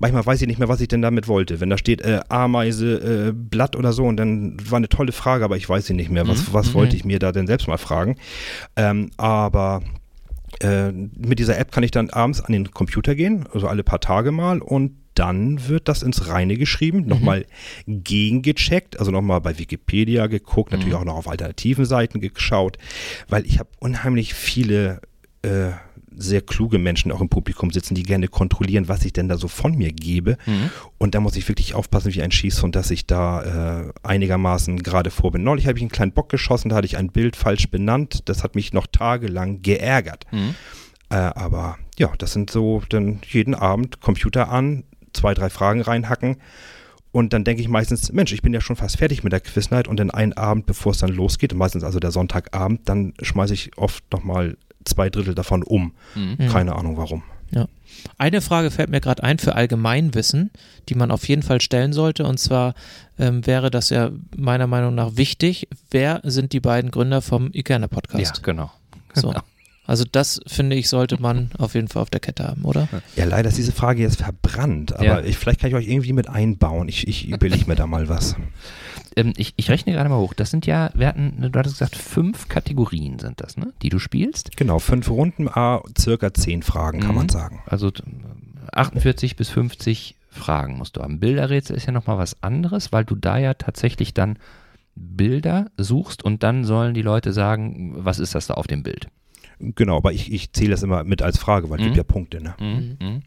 Manchmal weiß ich nicht mehr, was ich denn damit wollte. Wenn da steht äh, Ameise, äh, Blatt oder so und dann war eine tolle Frage, aber ich weiß sie nicht mehr. Was, was wollte ich mir da denn selbst mal fragen? Ähm, aber äh, mit dieser App kann ich dann abends an den Computer gehen, also alle paar Tage mal und dann wird das ins Reine geschrieben, nochmal gegengecheckt, also nochmal bei Wikipedia geguckt, natürlich auch noch auf alternativen Seiten geschaut, weil ich habe unheimlich viele äh, sehr kluge Menschen auch im Publikum sitzen, die gerne kontrollieren, was ich denn da so von mir gebe. Und da muss ich wirklich aufpassen wie ein Schießhund, dass ich da äh, einigermaßen gerade vor bin. Neulich habe ich einen kleinen Bock geschossen, da hatte ich ein Bild falsch benannt. Das hat mich noch tagelang geärgert. Äh, aber ja, das sind so dann jeden Abend Computer an, zwei, drei Fragen reinhacken. Und dann denke ich meistens, Mensch, ich bin ja schon fast fertig mit der Quiznight und dann einen Abend, bevor es dann losgeht, meistens also der Sonntagabend, dann schmeiße ich oft nochmal zwei Drittel davon um. Keine Ahnung warum. Ja. Eine Frage fällt mir gerade ein für Allgemeinwissen, die man auf jeden Fall stellen sollte. Und zwar ähm, wäre das ja meiner Meinung nach wichtig. Wer sind die beiden Gründer vom Ikerne Ja, Podcast? genau. So. Also das finde ich, sollte man auf jeden Fall auf der Kette haben, oder? Ja, leider ist diese Frage jetzt verbrannt, aber Ja. ich, vielleicht kann ich euch irgendwie mit einbauen. Ich, ich überlege mir da mal was. Ähm, ich, ich rechne gerade mal hoch. Das sind ja, wir hatten, du hattest gesagt, fünf Kategorien sind das, ne? Die du spielst. Genau, fünf Runden, a circa zehn Fragen, kann Mhm. man sagen. Also t- 48 bis 50 Fragen musst du haben. Bilderrätsel ist ja nochmal was anderes, weil du da ja tatsächlich dann Bilder suchst und dann sollen die Leute sagen, was ist das da auf dem Bild. Genau, aber ich, ich zähle das immer mit als Frage, weil es Mhm. gibt ja Punkte. Ne? Mhm.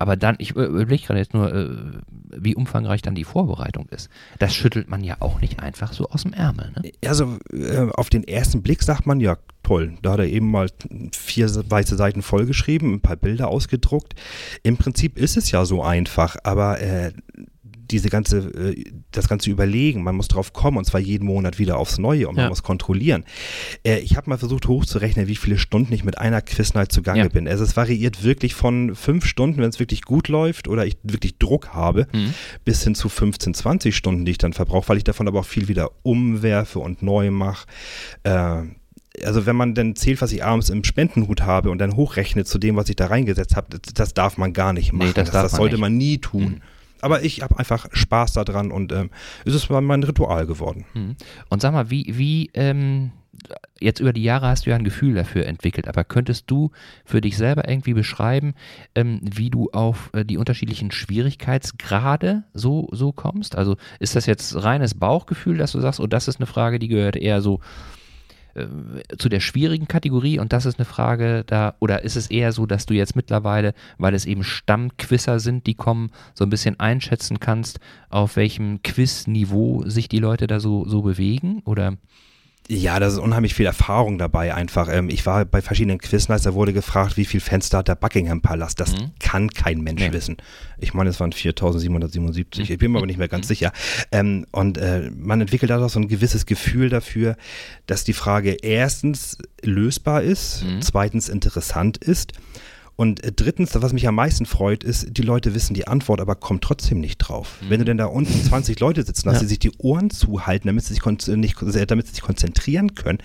Aber dann, ich äh, überlege gerade jetzt nur, äh, wie umfangreich dann die Vorbereitung ist. Das schüttelt man ja auch nicht einfach so aus dem Ärmel. Ne? Also äh, auf den ersten Blick sagt man, ja toll, da hat er eben mal vier weiße Seiten vollgeschrieben, ein paar Bilder ausgedruckt. Im Prinzip ist es ja so einfach, aber äh, diese ganze, äh, das ganze Überlegen, man muss drauf kommen und zwar jeden Monat wieder aufs Neue und man Ja. muss kontrollieren. Äh, ich habe mal versucht hochzurechnen, wie viele Stunden ich mit einer Quiznight zugange Ja. bin. Also es variiert wirklich von fünf Stunden, wenn es wirklich gut läuft oder ich wirklich Druck habe, Mhm. bis hin zu 15, 20 Stunden, die ich dann verbrauche, weil ich davon aber auch viel wieder umwerfe und neu mache. Äh, also wenn man dann zählt, was ich abends im Spendenhut habe und dann hochrechnet zu dem, was ich da reingesetzt habe, das, das darf man gar nicht Nee, machen. das darf man sollte nicht. man nie tun. Mhm. Aber ich habe einfach Spaß daran und ähm, es ist mein Ritual geworden. Mhm. Und sag mal, wie, wie, ähm, jetzt über die Jahre hast du ja ein Gefühl dafür entwickelt, aber könntest du für dich selber irgendwie beschreiben, ähm, wie du auf äh, die unterschiedlichen Schwierigkeitsgrade so, so kommst? Also ist das jetzt reines Bauchgefühl, dass du sagst, oh, das ist eine Frage, die gehört eher so zu der schwierigen Kategorie und das ist eine Frage da, oder ist es eher so, dass du jetzt mittlerweile, weil es eben Stammquisser sind, die kommen, so ein bisschen einschätzen kannst, auf welchem Quizniveau sich die Leute da so, so bewegen? Oder Ja, da ist unheimlich viel Erfahrung dabei einfach. Ähm, ich war bei verschiedenen Quiznights, da wurde gefragt, wie viel Fenster hat der Buckingham Palast. Das Mhm. kann kein Mensch Nee. wissen. Ich meine, es waren 4777. Ich bin mir aber nicht mehr ganz sicher. Ähm, und äh, man entwickelt daraus so ein gewisses Gefühl dafür, dass die Frage erstens lösbar ist, Mhm. zweitens interessant ist Und äh, drittens, was mich am meisten freut, ist, die Leute wissen die Antwort, aber kommen trotzdem nicht drauf. Mhm. Wenn du denn da unten 20 Leute sitzen hast, Ja. die sich die Ohren zuhalten, damit sie sich, nicht, damit sie sich konzentrieren können,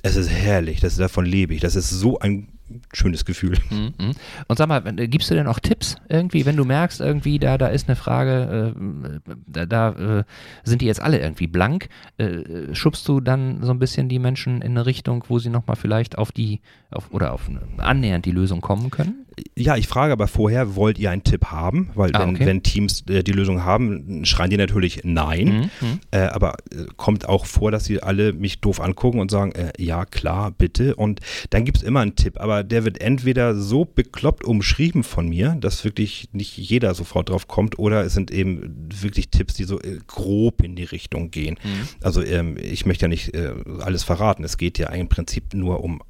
es ist herrlich, das, davon lebe ich. Das ist so ein schönes Gefühl. Mhm. Und sag mal, äh, gibst du denn auch Tipps irgendwie, wenn du merkst, irgendwie da, da ist eine Frage, äh, da, da äh, sind die jetzt alle irgendwie blank, äh, schubst du dann so ein bisschen die Menschen in eine Richtung, wo sie nochmal vielleicht auf die, auf, oder auf eine, annähernd die Lösung kommen können? Ja, ich frage aber vorher, wollt ihr einen Tipp haben? Weil Ah, wenn, okay. wenn Teams äh, die Lösung haben, schreien die natürlich nein. Mhm, mhm. Äh, aber kommt auch vor, dass sie alle mich doof angucken und sagen, ja klar, bitte. Und dann gibt es immer einen Tipp, aber der wird entweder so bekloppt umschrieben von mir, dass wirklich nicht jeder sofort drauf kommt, oder es sind eben wirklich Tipps, die so äh, grob in die Richtung gehen. Mhm. Also ähm, ich möchte ja nicht äh, alles verraten. Es geht ja im Prinzip nur um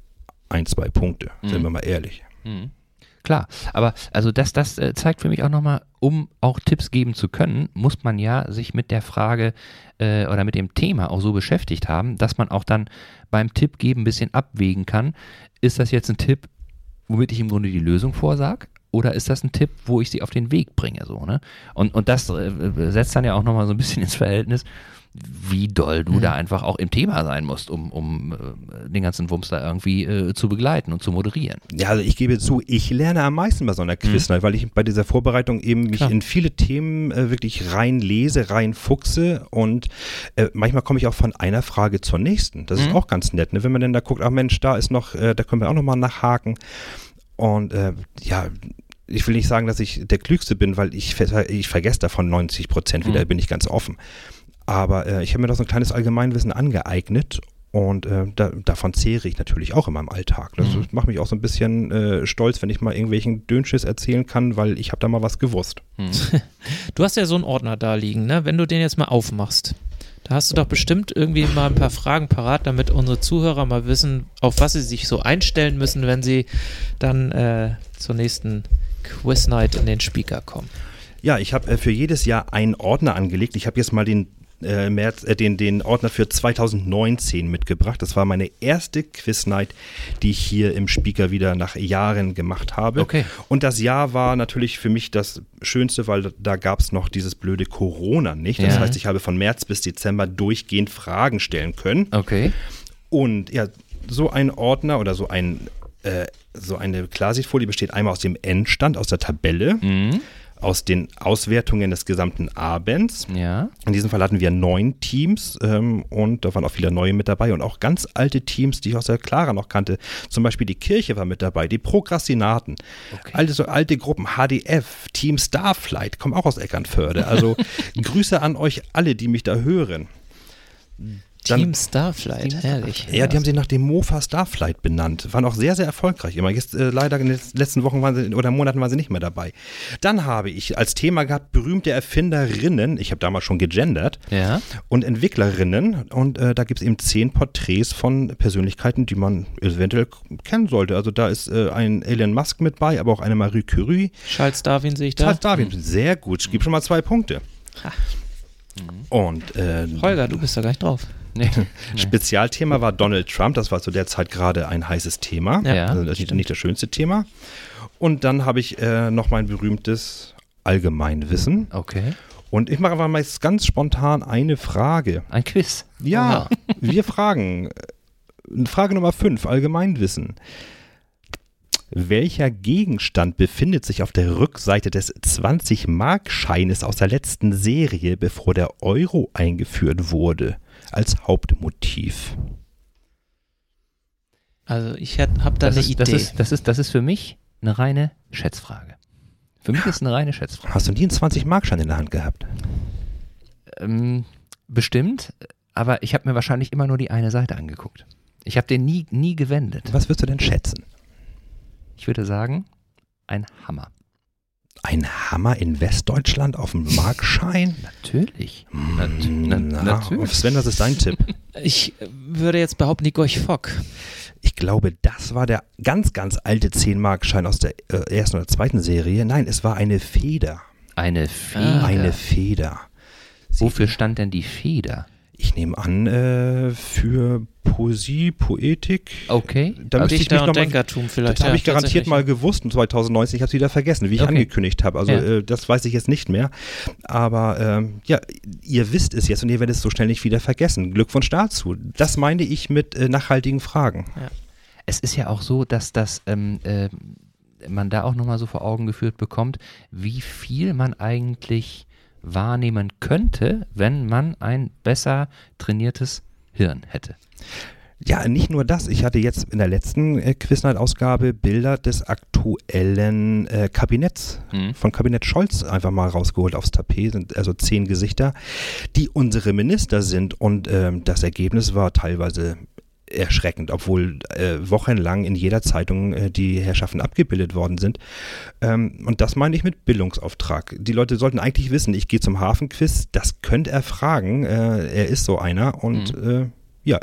ein, zwei Punkte, sind Mhm. wir mal ehrlich. Mhm. Klar, aber also das, das äh, zeigt für mich auch nochmal, um auch Tipps geben zu können, muss man ja sich mit der Frage äh, oder mit dem Thema auch so beschäftigt haben, dass man auch dann beim Tipp geben ein bisschen abwägen kann. Ist das jetzt ein Tipp, womit ich im Grunde die Lösung vorsage? Oder ist das ein Tipp, wo ich sie auf den Weg bringe? So, ne? und, und das äh, setzt dann ja auch nochmal so ein bisschen ins Verhältnis, wie doll du Mhm. da einfach auch im Thema sein musst, um, um äh, den ganzen Wumms da irgendwie äh, zu begleiten und zu moderieren. Ja, also ich gebe zu, ich lerne am meisten bei so einer Quiznight, weil ich bei dieser Vorbereitung eben mich Klar. in viele Themen äh, wirklich rein lese, rein fuchse und äh, manchmal komme ich auch von einer Frage zur nächsten. Das ist Mhm. auch ganz nett, ne? wenn man dann da guckt, ach Mensch, da ist noch, äh, da können wir auch nochmal nachhaken und äh, ja, ich will nicht sagen, dass ich der Klügste bin, weil ich, ich vergesse davon 90 Prozent wieder, Mhm. bin ich ganz offen. Aber äh, ich habe mir da so ein kleines Allgemeinwissen angeeignet und äh, da, davon zehre ich natürlich auch in meinem Alltag. Das Mhm. macht mich auch so ein bisschen äh, stolz, wenn ich mal irgendwelchen Dönschiss erzählen kann, weil ich habe da mal was gewusst. Du hast ja so einen Ordner da liegen, ne? Wenn du den jetzt mal aufmachst, da hast du doch bestimmt irgendwie mal ein paar Fragen parat, damit unsere Zuhörer mal wissen, auf was sie sich so einstellen müssen, wenn sie dann äh, zur nächsten Quiz Night in den Speaker kommen. Ja, ich habe äh, für jedes Jahr einen Ordner angelegt. Ich habe jetzt mal den, äh, März, äh, den, den Ordner für 2019 mitgebracht. Das war meine erste Quiz-Night, die ich hier im Speaker wieder nach Jahren gemacht habe. Okay. Und das Jahr war natürlich für mich das Schönste, weil da gab es noch dieses blöde Corona nicht. Das Ja. heißt, ich habe von März bis Dezember durchgehend Fragen stellen können. Okay. Und ja, so ein Ordner oder so ein äh, so eine Klarsichtfolie besteht einmal aus dem Endstand, aus der Tabelle, Mhm. Aus den Auswertungen des gesamten Abends. Ja. In diesem Fall hatten wir neun Teams ähm, und da waren auch viele neue mit dabei und auch ganz alte Teams, die ich aus der Clara noch kannte. Zum Beispiel die Kirche war mit dabei, die Prokrastinaten, Okay. alte, so alte Gruppen, HDF, Team Starflight, kommen auch aus Eckernförde. Also Grüße an euch alle, die mich da hören. Dann- Team Starflight, Team herrlich. Ja, die haben sich nach dem Mofa Starflight benannt. Waren auch sehr, sehr erfolgreich immer. Jetzt äh, leider in den letzten Wochen waren sie, oder Monaten waren sie nicht mehr dabei. Dann habe ich als Thema gehabt berühmte Erfinderinnen. Ich habe damals schon gegendert. Ja. Und Entwicklerinnen. Und äh, da gibt es eben zehn Porträts von Persönlichkeiten, die man eventuell kennen sollte. Also da ist äh, ein Elon Musk mit bei, aber auch eine Marie Curie. Charles Darwin sehe ich da. Charles Darwin. Sehr gut. Ich gebe schon mal zwei Punkte. Ha. Und äh, Holger, du bist da gleich drauf. Nee. Spezialthema war Donald Trump. Das war zu der Zeit gerade ein heißes Thema. Ja, also das ist nicht das schönste Thema. Und dann habe ich äh, noch mein berühmtes Allgemeinwissen. Okay. Und ich mache aber mal ganz spontan eine Frage. Ein Quiz. Ja, wir fragen. äh, Frage Nummer 5, Allgemeinwissen. Welcher Gegenstand befindet sich auf der Rückseite des 20-Mark-Scheines aus der letzten Serie, bevor der Euro eingeführt wurde, als Hauptmotiv? Also ich habe da Das eine ist, Idee. das, ist, das, ist, das ist für mich eine reine Schätzfrage. Für mich ist eine reine Schätzfrage. Hast du nie einen 20-Mark-Schein in der Hand gehabt? Ähm, bestimmt, aber ich habe mir wahrscheinlich immer nur die eine Seite angeguckt. Ich habe den nie, nie gewendet. Was würdest du denn schätzen? Ich würde sagen, ein Hammer. Ein Hammer in Westdeutschland auf dem Markschein? Natürlich. Nat na, Na, natürlich. Sven, was ist dein Tipp? ich äh, würde jetzt behaupten, die Gorch Fock. Ich glaube, das war der ganz, ganz alte 10-Mark-Schein aus der äh, ersten oder zweiten Serie. Nein, es war eine Feder. Eine Feder. Eine Feder. Sie, Wofür stand denn die Feder? Ich nehme an, äh, für Poesie, Poetik. Okay. Da Also müsste ich mich noch mal, Denkertum vielleicht. das habe ja, ich garantiert mal gewusst, 2019, ich habe es wieder vergessen, wie ich Okay. angekündigt habe. Also Ja. äh, das weiß ich jetzt nicht mehr. Aber ähm, ja, ihr wisst es jetzt und ihr werdet es so schnell nicht wieder vergessen. Glückwunsch dazu. Das meine ich mit äh, nachhaltigen Fragen. Es ist ja auch so, dass das ähm, äh, man da auch nochmal so vor Augen geführt bekommt, wie viel man eigentlich wahrnehmen könnte, wenn man ein besser trainiertes Hirn hätte. Ja, nicht nur das. Ich hatte jetzt in der letzten äh, Quiznight-Ausgabe Bilder des aktuellen äh, Kabinetts Mhm. von Kabinett Scholz einfach mal rausgeholt aufs Tapet. Sind also zehn Gesichter, die unsere Minister sind. Und ähm, das Ergebnis war teilweise erschreckend, obwohl äh, wochenlang in jeder Zeitung äh, die Herrschaften abgebildet worden sind. Ähm, und das meine ich mit Bildungsauftrag. Die Leute sollten eigentlich wissen, ich gehe zum Hafenquiz, das könnte er fragen. Äh, er ist so einer. Und äh, ja,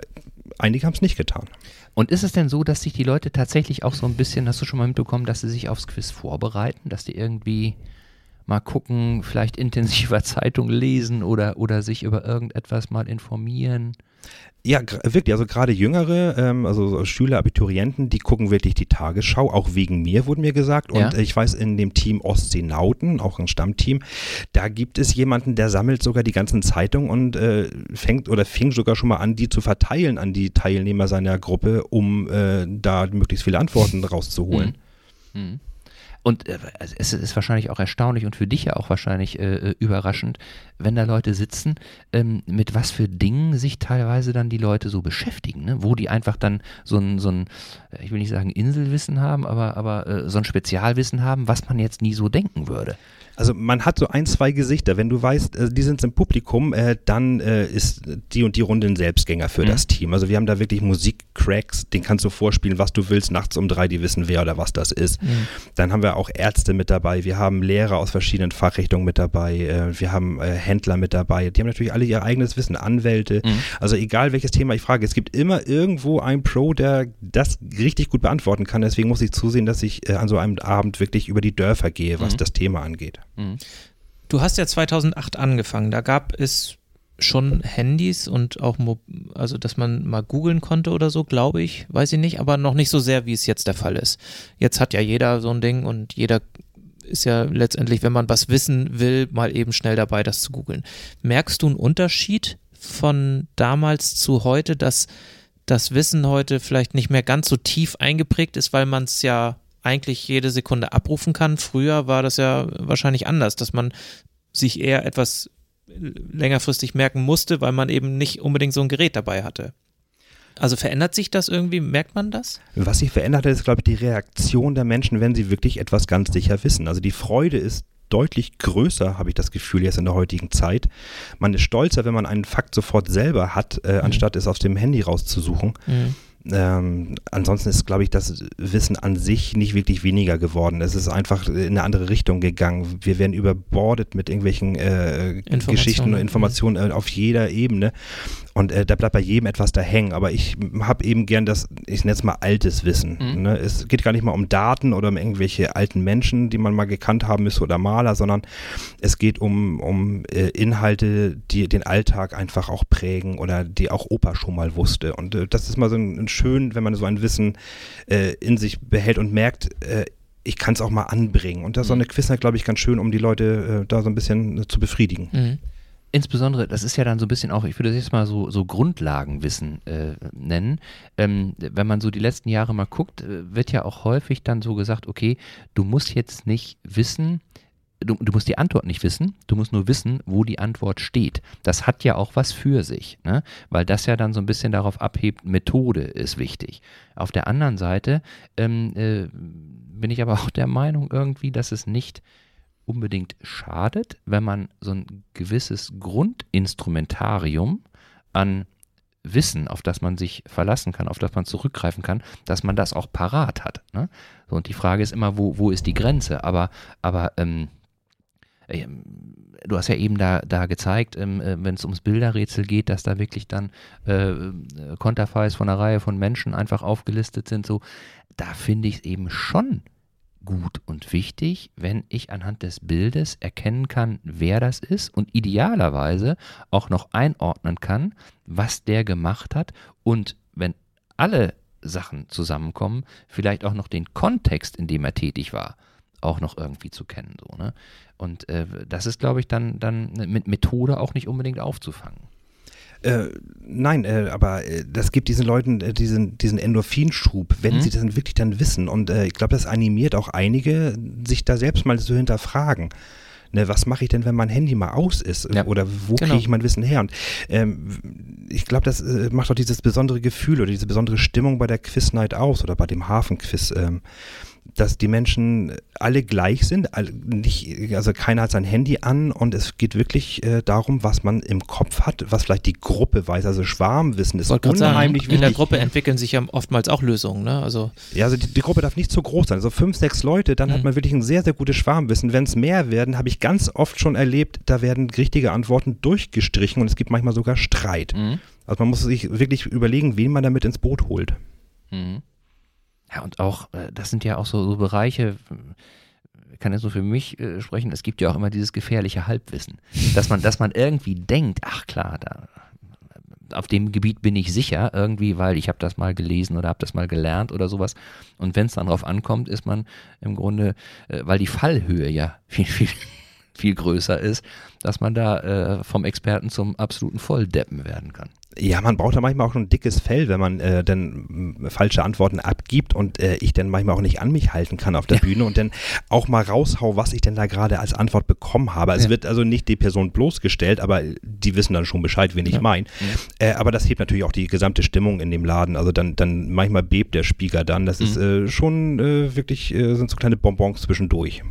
einige haben es nicht getan. Und ist es denn so, dass sich die Leute tatsächlich auch so ein bisschen, hast du schon mal mitbekommen, dass sie sich aufs Quiz vorbereiten, dass die irgendwie mal gucken, vielleicht intensiver Zeitung lesen oder, oder sich über irgendetwas mal informieren? Ja, wirklich. Also gerade Jüngere, ähm, also so Schüler, Abiturienten, die gucken wirklich die Tagesschau, auch wegen mir, wurde mir gesagt. Und Ja. ich weiß, in dem Team Ostseenauten, auch ein Stammteam, da gibt es jemanden, der sammelt sogar die ganzen Zeitungen und äh, fängt oder fing sogar schon mal an, die zu verteilen an die Teilnehmer seiner Gruppe, um äh, da möglichst viele Antworten rauszuholen. Mhm. Und äh, es ist wahrscheinlich auch erstaunlich und für dich ja auch wahrscheinlich äh, äh, überraschend, wenn da Leute sitzen, ähm, mit was für Dingen sich teilweise dann die Leute so beschäftigen, ne? wo die einfach dann so ein, so ein, äh, ich will nicht sagen Inselwissen haben, aber, aber äh, so ein Spezialwissen haben, was man jetzt nie so denken würde. Also man hat so ein, zwei Gesichter. Wenn du weißt, äh, die sind im Publikum, äh, dann äh, ist die und die Runde ein Selbstgänger für Mhm. das Team. Also wir haben da wirklich Musikcracks, den kannst du vorspielen, was du willst, nachts um drei, die wissen wer oder was das ist. Mhm. Dann haben wir auch Ärzte mit dabei, wir haben Lehrer aus verschiedenen Fachrichtungen mit dabei, äh, wir haben äh, Händler mit dabei. Die haben natürlich alle ihr eigenes Wissen, Anwälte. Mhm. Also egal welches Thema ich frage, es gibt immer irgendwo einen Pro, der das richtig gut beantworten kann. Deswegen muss ich zusehen, dass ich äh, an so einem Abend wirklich über die Dörfer gehe, was Mhm. das Thema angeht. Mhm. Du hast ja 2008 angefangen. Da gab es schon Handys und auch, Mo also dass man mal googeln konnte oder so, glaube ich, weiß ich nicht, aber noch nicht so sehr, wie es jetzt der Fall ist. Jetzt hat ja jeder so ein Ding und jeder ist ja letztendlich, wenn man was wissen will, mal eben schnell dabei, das zu googeln. Merkst du einen Unterschied von damals zu heute, dass das Wissen heute vielleicht nicht mehr ganz so tief eingeprägt ist, weil man es ja eigentlich jede Sekunde abrufen kann. Früher war das ja wahrscheinlich anders, dass man sich eher etwas längerfristig merken musste, weil man eben nicht unbedingt so ein Gerät dabei hatte. Also verändert sich das irgendwie? Merkt man das? Was sich verändert hat, ist, glaube ich, die Reaktion der Menschen, wenn sie wirklich etwas ganz sicher wissen. Also die Freude ist deutlich größer, habe ich das Gefühl, jetzt in der heutigen Zeit. Man ist stolzer, wenn man einen Fakt sofort selber hat, äh, anstatt es auf dem Handy rauszusuchen. Ähm, ansonsten ist, glaube ich, das Wissen an sich nicht wirklich weniger geworden. Es ist einfach in eine andere Richtung gegangen. Wir werden überbordet mit irgendwelchen äh. Geschichten und Informationen äh, auf jeder Ebene. Und äh, da bleibt bei jedem etwas da hängen. Aber ich habe eben gern das, ich nenne es mal altes Wissen. Mhm. Ne? Es geht gar nicht mal um Daten oder um irgendwelche alten Menschen, die man mal gekannt haben müsste oder Maler, sondern es geht um, um äh, Inhalte, die den Alltag einfach auch prägen oder die auch Opa schon mal wusste. Und äh, das ist mal so ein, ein schön, wenn man so ein Wissen äh, in sich behält und merkt, äh, ich kann es auch mal anbringen. Und das ist so eine Quiznight, glaube ich, ganz schön, um die Leute äh, da so ein bisschen äh, zu befriedigen. Mhm. Insbesondere, das ist ja dann so ein bisschen auch, ich würde das jetzt mal so, so Grundlagenwissen äh, nennen. Ähm, wenn man so die letzten Jahre mal guckt, äh, wird ja auch häufig dann so gesagt, okay, du musst jetzt nicht wissen, du, du musst die Antwort nicht wissen, du musst nur wissen, wo die Antwort steht. Das hat ja auch was für sich, ne? weil das ja dann so ein bisschen darauf abhebt, Methode ist wichtig. Auf der anderen Seite ähm, äh, bin ich aber auch der Meinung irgendwie, dass es nicht unbedingt schadet, wenn man so ein gewisses Grundinstrumentarium an Wissen, auf das man sich verlassen kann, auf das man zurückgreifen kann, dass man das auch parat hat. Ne? So, und die Frage ist immer, wo, wo ist die Grenze? Aber, aber ähm, du hast ja eben da, da gezeigt, ähm, äh, wenn es ums Bilderrätsel geht, dass da wirklich dann äh, äh, Konterfeis von einer Reihe von Menschen einfach aufgelistet sind. So, da finde ich es eben schon gut und wichtig, wenn ich anhand des Bildes erkennen kann, wer das ist und idealerweise auch noch einordnen kann, was der gemacht hat und wenn alle Sachen zusammenkommen, vielleicht auch noch den Kontext, in dem er tätig war, auch noch irgendwie zu kennen. So, ne? Und äh, das ist, glaube ich, dann, dann mit Methode auch nicht unbedingt aufzufangen. Äh, nein, äh, aber äh, das gibt diesen Leuten äh, diesen, diesen Endorphinschub, wenn mhm. sie das dann wirklich dann wissen. Und äh, ich glaube, das animiert auch einige, sich da selbst mal zu hinterfragen. Ne, was mache ich denn, wenn mein Handy mal aus ist? Ja. Oder wo genau. kriege ich mein Wissen her? Und ähm, ich glaube, das äh, macht auch dieses besondere Gefühl oder diese besondere Stimmung bei der Quiz Night aus oder bei dem Hafenquiz. Ähm, dass die Menschen alle gleich sind, nicht, also keiner hat sein Handy an und es geht wirklich äh, darum, was man im Kopf hat, was vielleicht die Gruppe weiß, also Schwarmwissen ist unheimlich sagen, wichtig. In der Gruppe entwickeln sich ja oftmals auch Lösungen, ne? Also ja, also die, die Gruppe darf nicht zu groß sein, also fünf, sechs Leute, dann mhm. hat man wirklich ein sehr, sehr gutes Schwarmwissen. Wenn es mehr werden, habe ich ganz oft schon erlebt, da werden richtige Antworten durchgestrichen und es gibt manchmal sogar Streit. Mhm. Also man muss sich wirklich überlegen, wen man damit ins Boot holt. Mhm. Ja, und auch, äh, das sind ja auch so, so Bereiche, ich kann jetzt so für mich äh, sprechen, es gibt ja auch immer dieses gefährliche Halbwissen, dass man, dass man irgendwie denkt, ach klar, da, auf dem Gebiet bin ich sicher irgendwie, weil ich habe das mal gelesen oder habe das mal gelernt oder sowas. Und wenn es dann drauf ankommt, ist man im Grunde, äh, weil die Fallhöhe ja viel, viel, viel größer ist, dass man da äh, vom Experten zum absoluten Volldeppen werden kann. Ja, man braucht da manchmal auch ein dickes Fell, wenn man äh, dann äh, falsche Antworten abgibt und äh, ich dann manchmal auch nicht an mich halten kann auf der ja. Bühne und dann auch mal raushau, was ich denn da gerade als Antwort bekommen habe. Es ja. wird also nicht die Person bloßgestellt, aber die wissen dann schon Bescheid, wen ich ja. meine. Äh, aber das hebt natürlich auch die gesamte Stimmung in dem Laden. Also dann, dann manchmal bebt der Spieler dann. Das mhm. ist äh, schon äh, wirklich, sind so kleine Bonbons zwischendurch.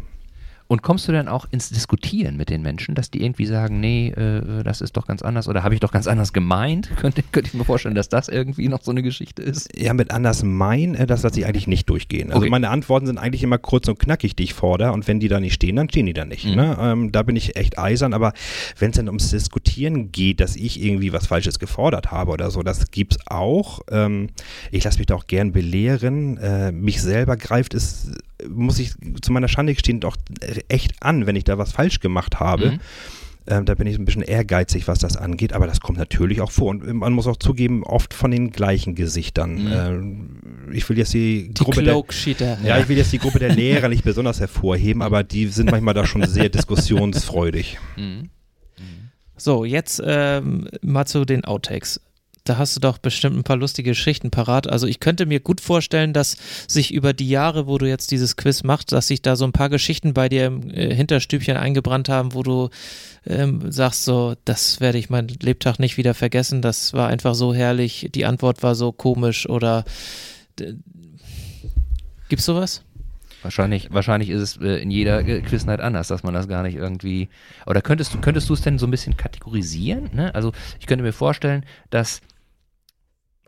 Und kommst du dann auch ins Diskutieren mit den Menschen, dass die irgendwie sagen, nee, äh, das ist doch ganz anders oder habe ich doch ganz anders gemeint? Könnte, könnte ich mir vorstellen, dass das irgendwie noch so eine Geschichte ist? Ja, mit anders meinen, äh, das lasse ich eigentlich nicht durchgehen. Also okay. meine Antworten sind eigentlich immer kurz und knackig, die ich fordere. Und wenn die da nicht stehen, dann stehen die da nicht. Mhm. Ne? Ähm, da bin ich echt eisern. Aber wenn es dann ums Diskutieren geht, dass ich irgendwie was Falsches gefordert habe oder so, das gibt es auch. Ähm, ich lasse mich da auch gern belehren. Äh, mich selber greift es muss ich zu meiner Schande gestehen, doch echt an, wenn ich da was falsch gemacht habe. Mhm. Ähm, da bin ich ein bisschen ehrgeizig, was das angeht, aber das kommt natürlich auch vor. Und man muss auch zugeben, oft von den gleichen Gesichtern. Mhm. Ähm, ich will jetzt die, die Gruppe der, ja, ich will jetzt die Gruppe der Lehrer nicht besonders hervorheben, aber die sind manchmal da schon sehr diskussionsfreudig. Mhm. So, jetzt ähm, mal zu den Outtakes da hast du doch bestimmt ein paar lustige Geschichten parat. Also ich könnte mir gut vorstellen, dass sich über die Jahre, wo du jetzt dieses Quiz machst, dass sich da so ein paar Geschichten bei dir im äh, Hinterstübchen eingebrannt haben, wo du ähm, sagst so, das werde ich mein Lebtag nicht wieder vergessen, das war einfach so herrlich, die Antwort war so komisch oder gibt's sowas? Wahrscheinlich, wahrscheinlich ist es äh, in jeder äh, Quiznacht anders, dass man das gar nicht irgendwie. Oder könntest du, könntest du es denn so ein bisschen kategorisieren? Ne? Also ich könnte mir vorstellen, dass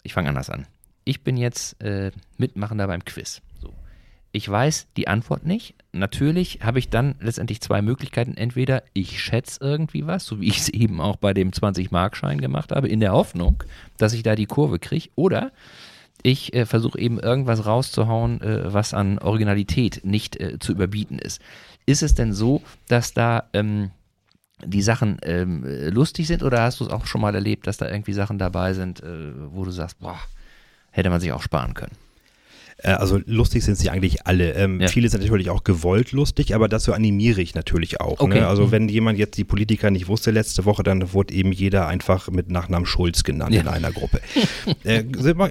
ich fange anders an. Ich bin jetzt äh, Mitmachender beim Quiz. So. Ich weiß die Antwort nicht. Natürlich habe ich dann letztendlich zwei Möglichkeiten. Entweder ich schätze irgendwie was, so wie ich es eben auch bei dem 20-Mark-Schein gemacht habe, in der Hoffnung, dass ich da die Kurve kriege. Oder ich äh, versuche eben irgendwas rauszuhauen, äh, was an Originalität nicht äh, zu überbieten ist. Ist es denn so, dass da ähm, die Sachen ähm, lustig sind oder hast du es auch schon mal erlebt, dass da irgendwie Sachen dabei sind, äh, wo du sagst, boah, hätte man sich auch sparen können? Äh, also lustig sind sie eigentlich alle. Ähm, ja. Viele sind natürlich auch gewollt lustig, aber dazu animiere ich natürlich auch. Ne? Okay. Ne? Also mhm. wenn jemand jetzt die Politiker nicht wusste letzte Woche, dann wurde eben jeder einfach mit Nachnamen Schulz genannt ja. in einer Gruppe. äh,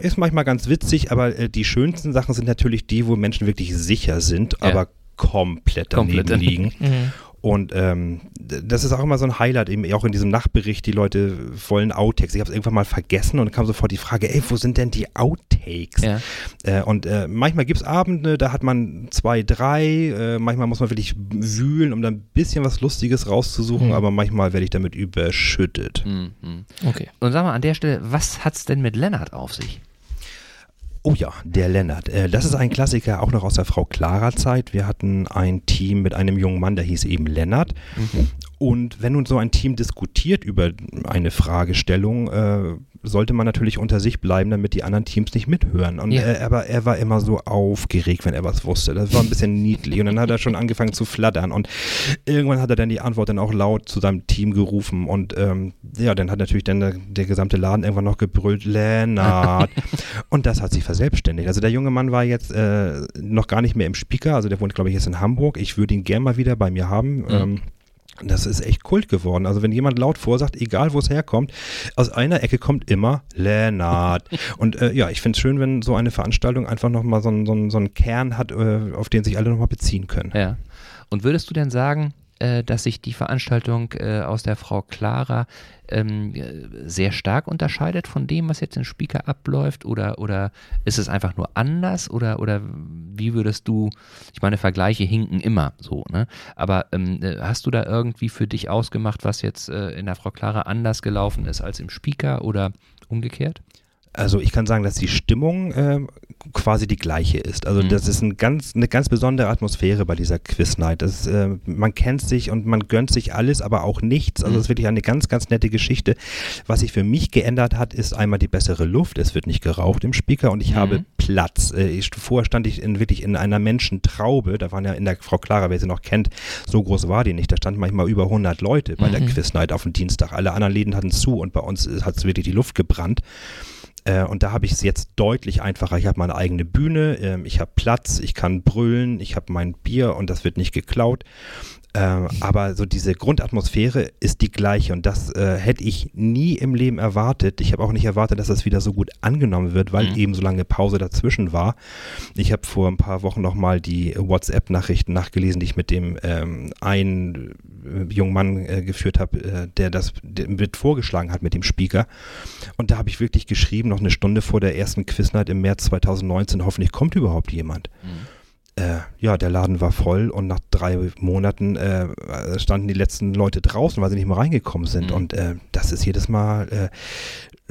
ist manchmal ganz witzig, aber äh, die schönsten Sachen sind natürlich die, wo Menschen wirklich sicher sind, ja. aber komplett daneben komplett. liegen. Mhm. Und ähm, das ist auch immer so ein Highlight, eben auch in diesem Nachtbericht, die Leute wollen Outtakes. Ich habe es irgendwann mal vergessen und dann kam sofort die Frage, ey, wo sind denn die Outtakes? Ja. Äh, und äh, manchmal gibt es Abende, da hat man zwei, drei, äh, manchmal muss man wirklich wühlen, um dann ein bisschen was Lustiges rauszusuchen, mhm. aber manchmal werde ich damit überschüttet. Mhm. Okay. Und sag mal an der Stelle, was hat es denn mit Lennart auf sich? Oh ja, der Lennart. Äh, das ist ein Klassiker auch noch aus der Frau Clara Zeit. Wir hatten ein Team mit einem jungen Mann, der hieß eben Lennart. Mhm. Und wenn nun so ein Team diskutiert über eine Fragestellung, äh, sollte man natürlich unter sich bleiben, damit die anderen Teams nicht mithören. Und Ja. er, aber er war immer so aufgeregt, wenn er was wusste. Das war ein bisschen niedlich. Und dann hat er schon angefangen zu flattern. Und irgendwann hat er dann die Antwort dann auch laut zu seinem Team gerufen. Und ähm, ja, dann hat natürlich dann der, der gesamte Laden irgendwann noch gebrüllt, Lennart. und das hat sich verselbstständigt. Also der junge Mann war jetzt äh, noch gar nicht mehr im Speaker. Also der wohnt, glaube ich, jetzt in Hamburg. Ich würde ihn gern mal wieder bei mir haben. Ähm, das ist echt Kult geworden. Also wenn jemand laut vorsagt, egal wo es herkommt, aus einer Ecke kommt immer Lennart. Und äh, ja, ich finde es schön, wenn so eine Veranstaltung einfach nochmal so, einen- so, so einen Kern hat, äh, auf den sich alle nochmal beziehen können. Ja. Und würdest du denn sagen, äh, dass sich die Veranstaltung äh, aus der Frau Clara ähm, äh, sehr stark unterscheidet von dem, was jetzt in Speaker abläuft? Oder, oder ist es einfach nur anders? Oder, oder wie würdest du, ich meine, Vergleiche hinken immer so, ne? Aber ähm, äh, hast du da irgendwie für dich ausgemacht, was jetzt in der Frau Clara anders gelaufen ist als im Speaker oder umgekehrt? Also ich kann sagen, dass die Stimmung ähm, quasi die gleiche ist. Also Mhm. das ist ein ganz, eine ganz besondere Atmosphäre bei dieser Quiz Night. Das, ist, äh, man kennt sich und man gönnt sich alles, aber auch nichts. Also Mhm. es ist wirklich eine ganz, ganz nette Geschichte. Was sich für mich geändert hat, ist einmal die bessere Luft. Es wird nicht geraucht im Speaker und ich Mhm. habe Platz. Äh, ich, vorher stand ich in, wirklich in einer Menschentraube. Da waren ja in der Frau Clara, wer sie noch kennt, so groß war die nicht. Da standen manchmal über 100 Leute bei der Mhm. Quiz Night auf dem Dienstag. Alle anderen Läden hatten zu und bei uns hat es wirklich die Luft gebrannt. Äh, und da habe ich es jetzt deutlich einfacher. Ich habe meine eigene Bühne, ähm, ich habe Platz, ich kann brüllen, ich habe mein Bier und das wird nicht geklaut. Ähm, aber so diese Grundatmosphäre ist die gleiche und das äh, hätte ich nie im Leben erwartet. Ich habe auch nicht erwartet, dass das wieder so gut angenommen wird, weil Mhm. eben so lange Pause dazwischen war. Ich habe vor ein paar Wochen nochmal die WhatsApp-Nachrichten nachgelesen, die ich mit dem ähm, einen äh, jungen Mann äh, geführt habe, äh, der das der mit vorgeschlagen hat mit dem Speaker. Und da habe ich wirklich geschrieben, noch eine Stunde vor der ersten Quiznacht im März 2019, hoffentlich kommt überhaupt jemand. Äh, ja, der Laden war voll und nach drei Monaten äh, standen die letzten Leute draußen, weil sie nicht mehr reingekommen sind. Mhm. Und äh, das ist jedes Mal äh,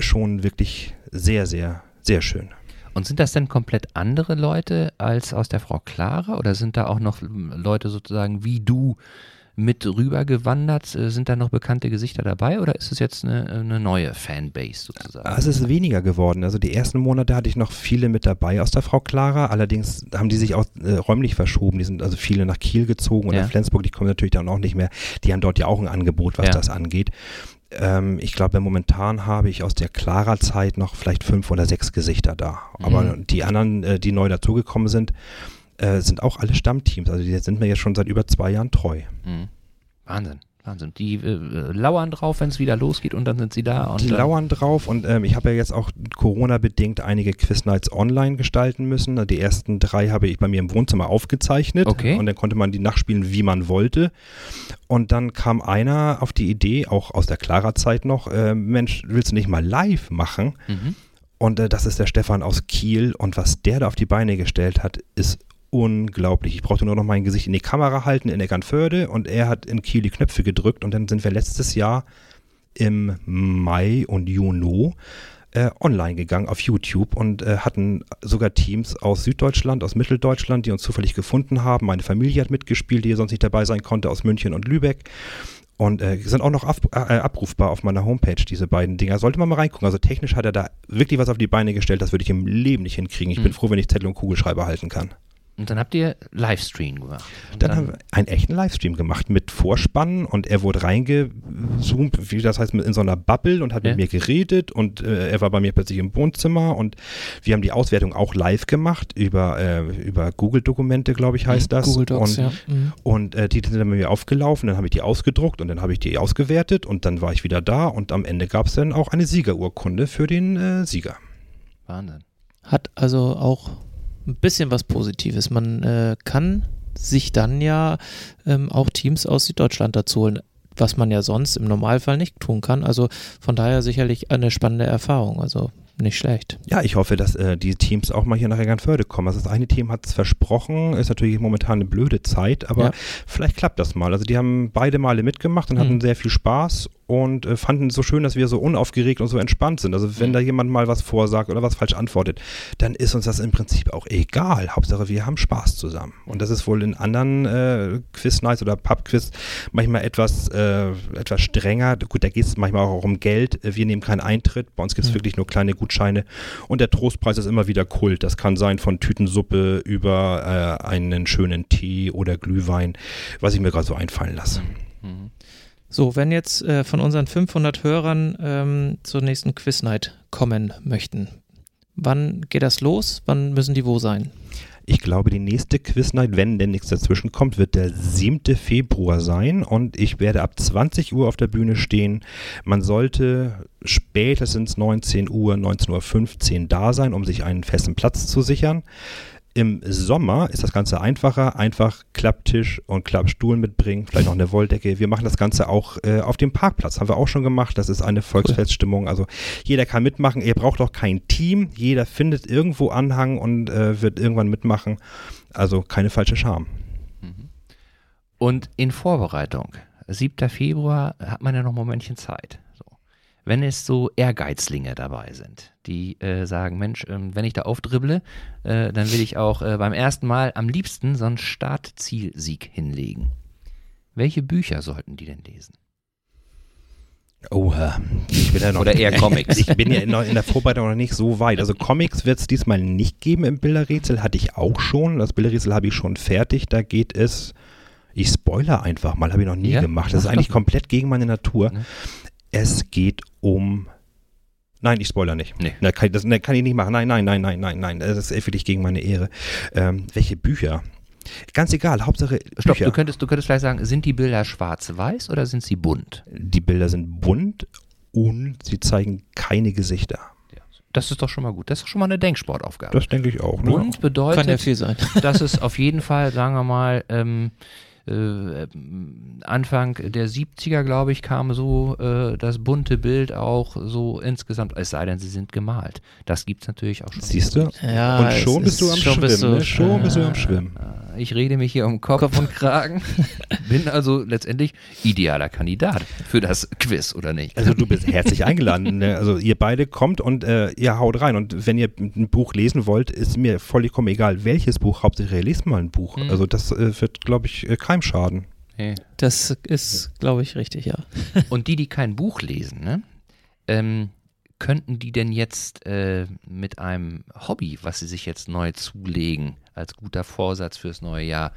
schon wirklich sehr, sehr, sehr schön. Und sind das denn komplett andere Leute als aus der Frau Clara oder sind da auch noch Leute sozusagen wie du mit rübergewandert? Äh, Sind da noch bekannte Gesichter dabei oder ist es jetzt eine, eine neue Fanbase sozusagen? Ah, Es ist weniger geworden. Also die ersten Monate hatte ich noch viele mit dabei aus der Frau Clara. Allerdings haben die sich auch äh, räumlich verschoben. Die sind also viele nach Kiel gezogen oder Ja. Flensburg. Die kommen natürlich dann auch nicht mehr. Die haben dort ja auch ein Angebot, was Ja. das angeht. Ähm, ich glaube, momentan habe ich aus der Clara-Zeit noch vielleicht fünf oder sechs Gesichter da. Aber Mhm. die anderen, äh, die neu dazugekommen sind, äh, sind auch alle Stammteams. Also die sind mir jetzt schon seit über zwei Jahren treu. Mhm. Wahnsinn, Wahnsinn. Die äh, äh, lauern drauf, wenn es wieder losgeht und dann sind sie da. Und Die dann- lauern drauf und ähm, ich habe ja jetzt auch Corona-bedingt einige Quiz-Nights online gestalten müssen. Die ersten drei habe ich bei mir im Wohnzimmer aufgezeichnet Okay. und dann konnte man die nachspielen, wie man wollte. Und dann kam einer auf die Idee, auch aus der Clara-Zeit noch, äh, Mensch, willst du nicht mal live machen? Mhm. Und äh, das ist der Stefan aus Kiel und was der da auf die Beine gestellt hat, ist unglaublich. Ich brauchte nur noch mein Gesicht in die Kamera halten in Eckernförde und er hat in Kiel die Knöpfe gedrückt und dann sind wir letztes Jahr im Mai und Juni äh, online gegangen auf YouTube und äh, hatten sogar Teams aus Süddeutschland, aus Mitteldeutschland, die uns zufällig gefunden haben. Meine Familie hat mitgespielt, die sonst nicht dabei sein konnte, aus München und Lübeck. Und äh, sind auch noch ab, äh, abrufbar auf meiner Homepage, diese beiden Dinger. Sollte man mal reingucken. Also technisch hat er da wirklich was auf die Beine gestellt, das würde ich im Leben nicht hinkriegen. Ich Hm. bin froh, wenn ich Zettel und Kugelschreiber halten kann. Und dann habt ihr Livestream gemacht. Und Dann haben wir einen echten Livestream gemacht mit Vorspannen und er wurde reingezoomt, wie das heißt, in so einer Bubble und hat Ja. mit mir geredet und äh, er war bei mir plötzlich im Wohnzimmer und wir haben die Auswertung auch live gemacht über, äh, über Google-Dokumente, glaube ich, heißt das. Google Docs, und, ja. Mhm. Und äh, die sind dann bei mir aufgelaufen, dann habe ich die ausgedruckt und dann habe ich die ausgewertet und dann war ich wieder da und am Ende gab es dann auch eine Siegerurkunde für den äh, Sieger. Wahnsinn. Hat also auch ein bisschen was Positives. Man äh, kann sich dann ja ähm, auch Teams aus Süddeutschland dazu holen, was man ja sonst im Normalfall nicht tun kann. Also von daher sicherlich eine spannende Erfahrung. Also nicht schlecht. Ja, ich hoffe, dass äh, die Teams auch mal hier nach Eckernförde kommen. Also das eine Team hat es versprochen, ist natürlich momentan eine blöde Zeit, aber Ja. vielleicht klappt das mal. Also die haben beide Male mitgemacht und Mhm. hatten sehr viel Spaß und äh, fanden es so schön, dass wir so unaufgeregt und so entspannt sind. Also wenn mhm. da jemand mal was vorsagt oder was falsch antwortet, dann ist uns das im Prinzip auch egal. Hauptsache, wir haben Spaß zusammen. Und das ist wohl in anderen äh, Quiz-Nights oder Pub-Quiz manchmal etwas, äh, etwas strenger. Gut, da geht es manchmal auch um Geld. Wir nehmen keinen Eintritt. Bei uns gibt es mhm. wirklich nur kleine Gutscheine. Und der Trostpreis ist immer wieder Kult. Das kann sein von Tütensuppe über äh, einen schönen Tee oder Glühwein, was ich mir gerade so einfallen lasse. Mhm. So, wenn jetzt äh, von unseren 500 Hörern ähm, zur nächsten Quiz Night kommen möchten, wann geht das los? Wann müssen die wo sein? Ich glaube, die nächste Quiz Night, wenn denn nichts dazwischen kommt, wird der 7. Februar sein und ich werde ab 20 Uhr auf der Bühne stehen. Man sollte spätestens 19 Uhr, 19.15 Uhr da sein, um sich einen festen Platz zu sichern. Im Sommer ist das Ganze einfacher. Einfach Klapptisch und Klappstuhl mitbringen, vielleicht noch eine Wolldecke. Wir machen das Ganze auch äh, auf dem Parkplatz. Haben wir auch schon gemacht. Das ist eine Volksfeststimmung. Also jeder kann mitmachen. Ihr braucht auch kein Team. Jeder findet irgendwo Anhang und äh, wird irgendwann mitmachen. Also keine falsche Scham. Mhm. Und in Vorbereitung, 7. Februar, hat man ja noch ein Momentchen Zeit wenn es so Ehrgeizlinge dabei sind, die äh, sagen, Mensch, äh, wenn ich da aufdribble, äh, dann will ich auch äh, beim ersten Mal am liebsten so einen Start-Ziel-Sieg hinlegen. Welche Bücher sollten die denn lesen? Oh, ich bin ja noch, Oder eher Comics. ich bin ja noch in der Vorbereitung noch nicht so weit. Also Comics wird es diesmal nicht geben im Bilderrätsel, hatte ich auch schon. Das Bilderrätsel habe ich schon fertig. Da geht es, ich spoiler einfach mal, habe ich noch nie ja? gemacht. Das ist eigentlich komplett gegen meine Natur. Ne? Es geht um. Nein, ich spoiler nicht. Nee. Das, kann, das, das kann ich nicht machen. Nein, nein, nein, nein, nein, nein. Das ist wirklich gegen meine Ehre. Ähm, welche Bücher? Ganz egal, Hauptsache. Stopp, Bücher. Du, könntest, du könntest vielleicht sagen, sind die Bilder schwarz-weiß oder sind sie bunt? Die Bilder sind bunt und sie zeigen keine Gesichter. Das ist doch schon mal gut. Das ist schon mal eine Denksportaufgabe. Das denke ich auch. Ne? Bunt bedeutet, Kann ja viel sein. dass es auf jeden Fall, sagen wir mal, ähm, äh, Anfang der 70er, glaube ich, kam so äh, das bunte Bild auch so insgesamt, es sei denn, sie sind gemalt. Das gibt es natürlich auch schon. Siehst du? Ja, und schon bist du am Schwimmen. Bist du, ne? Schon bist du am Schwimmen. Ich rede mich hier um Kopf, Kopf. und Kragen. Bin also letztendlich idealer Kandidat für das Quiz, oder nicht? Also du bist herzlich eingeladen. Ne? Also ihr beide kommt und äh, ihr haut rein. Und wenn ihr ein Buch lesen wollt, ist mir vollkommen egal, welches Buch. Hauptsächlich lest mal ein Buch. Mhm. Also das äh, wird, glaube ich, äh, keinem schaden. Das ist, glaube ich, richtig, ja. Und die, die kein Buch lesen, ne? Ähm, könnten die denn jetzt äh, mit einem Hobby, was sie sich jetzt neu zulegen, als guter Vorsatz fürs neue Jahr,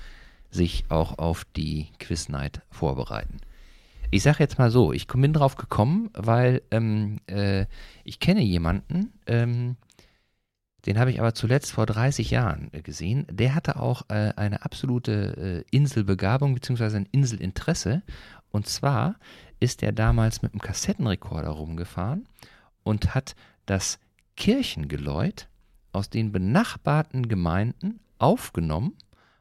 sich auch auf die Quiz Night vorbereiten? Ich sage jetzt mal so, ich bin drauf gekommen, weil ähm, äh, ich kenne jemanden, ähm, den habe ich aber zuletzt vor 30 Jahren gesehen. Der hatte auch äh, eine absolute äh, Inselbegabung bzw. ein Inselinteresse. Und zwar ist er damals mit einem Kassettenrekorder rumgefahren und hat das Kirchengeläut aus den benachbarten Gemeinden aufgenommen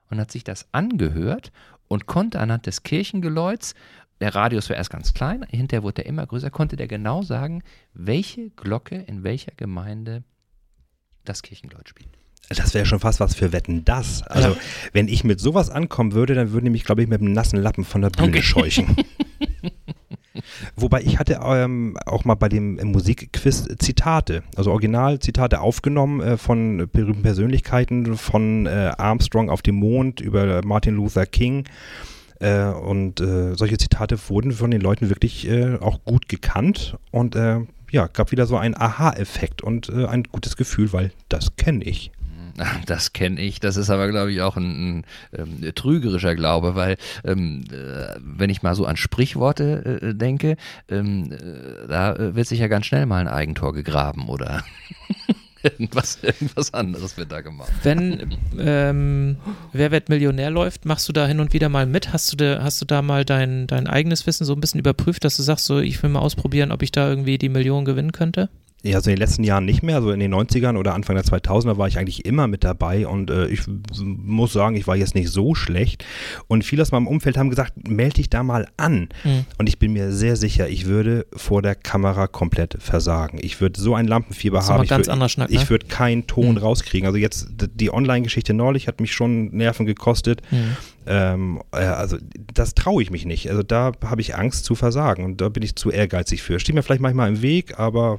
und hat sich das angehört und konnte anhand des Kirchengeläuts, der Radius war erst ganz klein, hinterher wurde er immer größer, konnte der genau sagen, welche Glocke in welcher Gemeinde das Kirchengeläut spielt. Das wäre schon fast was für Wetten das. Also, wenn ich mit sowas ankommen würde, dann würden die mich, glaube ich, mit einem nassen Lappen von der Bühne okay. scheuchen. Wobei ich hatte ähm, auch mal bei dem Musikquiz Zitate, also Originalzitate aufgenommen äh, von berühmten Persönlichkeiten, von äh, Armstrong auf dem Mond über Martin Luther King. Äh, und äh, solche Zitate wurden von den Leuten wirklich äh, auch gut gekannt und äh, ja, gab wieder so einen Aha-Effekt und äh, ein gutes Gefühl, weil das kenne ich. Das kenne ich. Das ist aber, glaube ich, auch ein, ein ähm, trügerischer Glaube, weil ähm, äh, wenn ich mal so an Sprichworte äh, denke, ähm, äh, da wird sich ja ganz schnell mal ein Eigentor gegraben oder irgendwas, irgendwas anderes wird da gemacht. Wenn ähm, Wer wird Millionär läuft, machst du da hin und wieder mal mit? Hast du da, hast du da mal dein, dein eigenes Wissen so ein bisschen überprüft, dass du sagst, so ich will mal ausprobieren, ob ich da irgendwie die Million gewinnen könnte? Ja, so in den letzten Jahren nicht mehr. So in den 90ern oder Anfang der 2000er war ich eigentlich immer mit dabei und äh, ich muss sagen, ich war jetzt nicht so schlecht. Und viele aus meinem Umfeld haben gesagt, melde dich da mal an. Mhm. Und ich bin mir sehr sicher, ich würde vor der Kamera komplett versagen. Ich würde so ein Lampenfieber das haben. Ich ganz würd, Schnack, ne? ich würde keinen Ton mhm. rauskriegen. Also jetzt die Online-Geschichte neulich hat mich schon Nerven gekostet. Mhm. Ähm, äh, also das traue ich mich nicht. Also da habe ich Angst zu versagen und da bin ich zu ehrgeizig für. Steht mir vielleicht manchmal im Weg, aber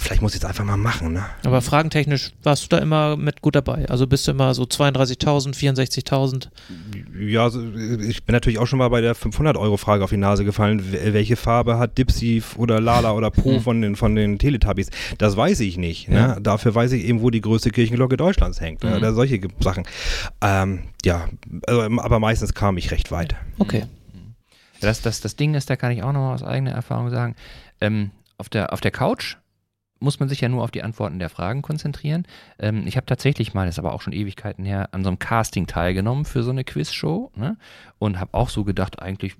vielleicht muss ich es einfach mal machen. Ne? Aber fragentechnisch warst du da immer mit gut dabei. Also bist du immer so 32.000, 64.000? Ja, ich bin natürlich auch schon mal bei der 500-Euro-Frage auf die Nase gefallen. Welche Farbe hat Dipsy oder Lala oder Po hm. von den, von den Teletubbies? Das weiß ich nicht. Ne? Ja. Dafür weiß ich eben, wo die größte Kirchenglocke Deutschlands hängt. Mhm. Oder solche Sachen. Ähm, ja, also, aber meistens kam ich recht weit. Okay. Das, das, das Ding ist, da kann ich auch noch aus eigener Erfahrung sagen, ähm, auf, der, auf der Couch muss man sich ja nur auf die Antworten der Fragen konzentrieren. Ähm, ich habe tatsächlich mal, das ist aber auch schon Ewigkeiten her, an so einem Casting teilgenommen für so eine Quizshow ne? und habe auch so gedacht, eigentlich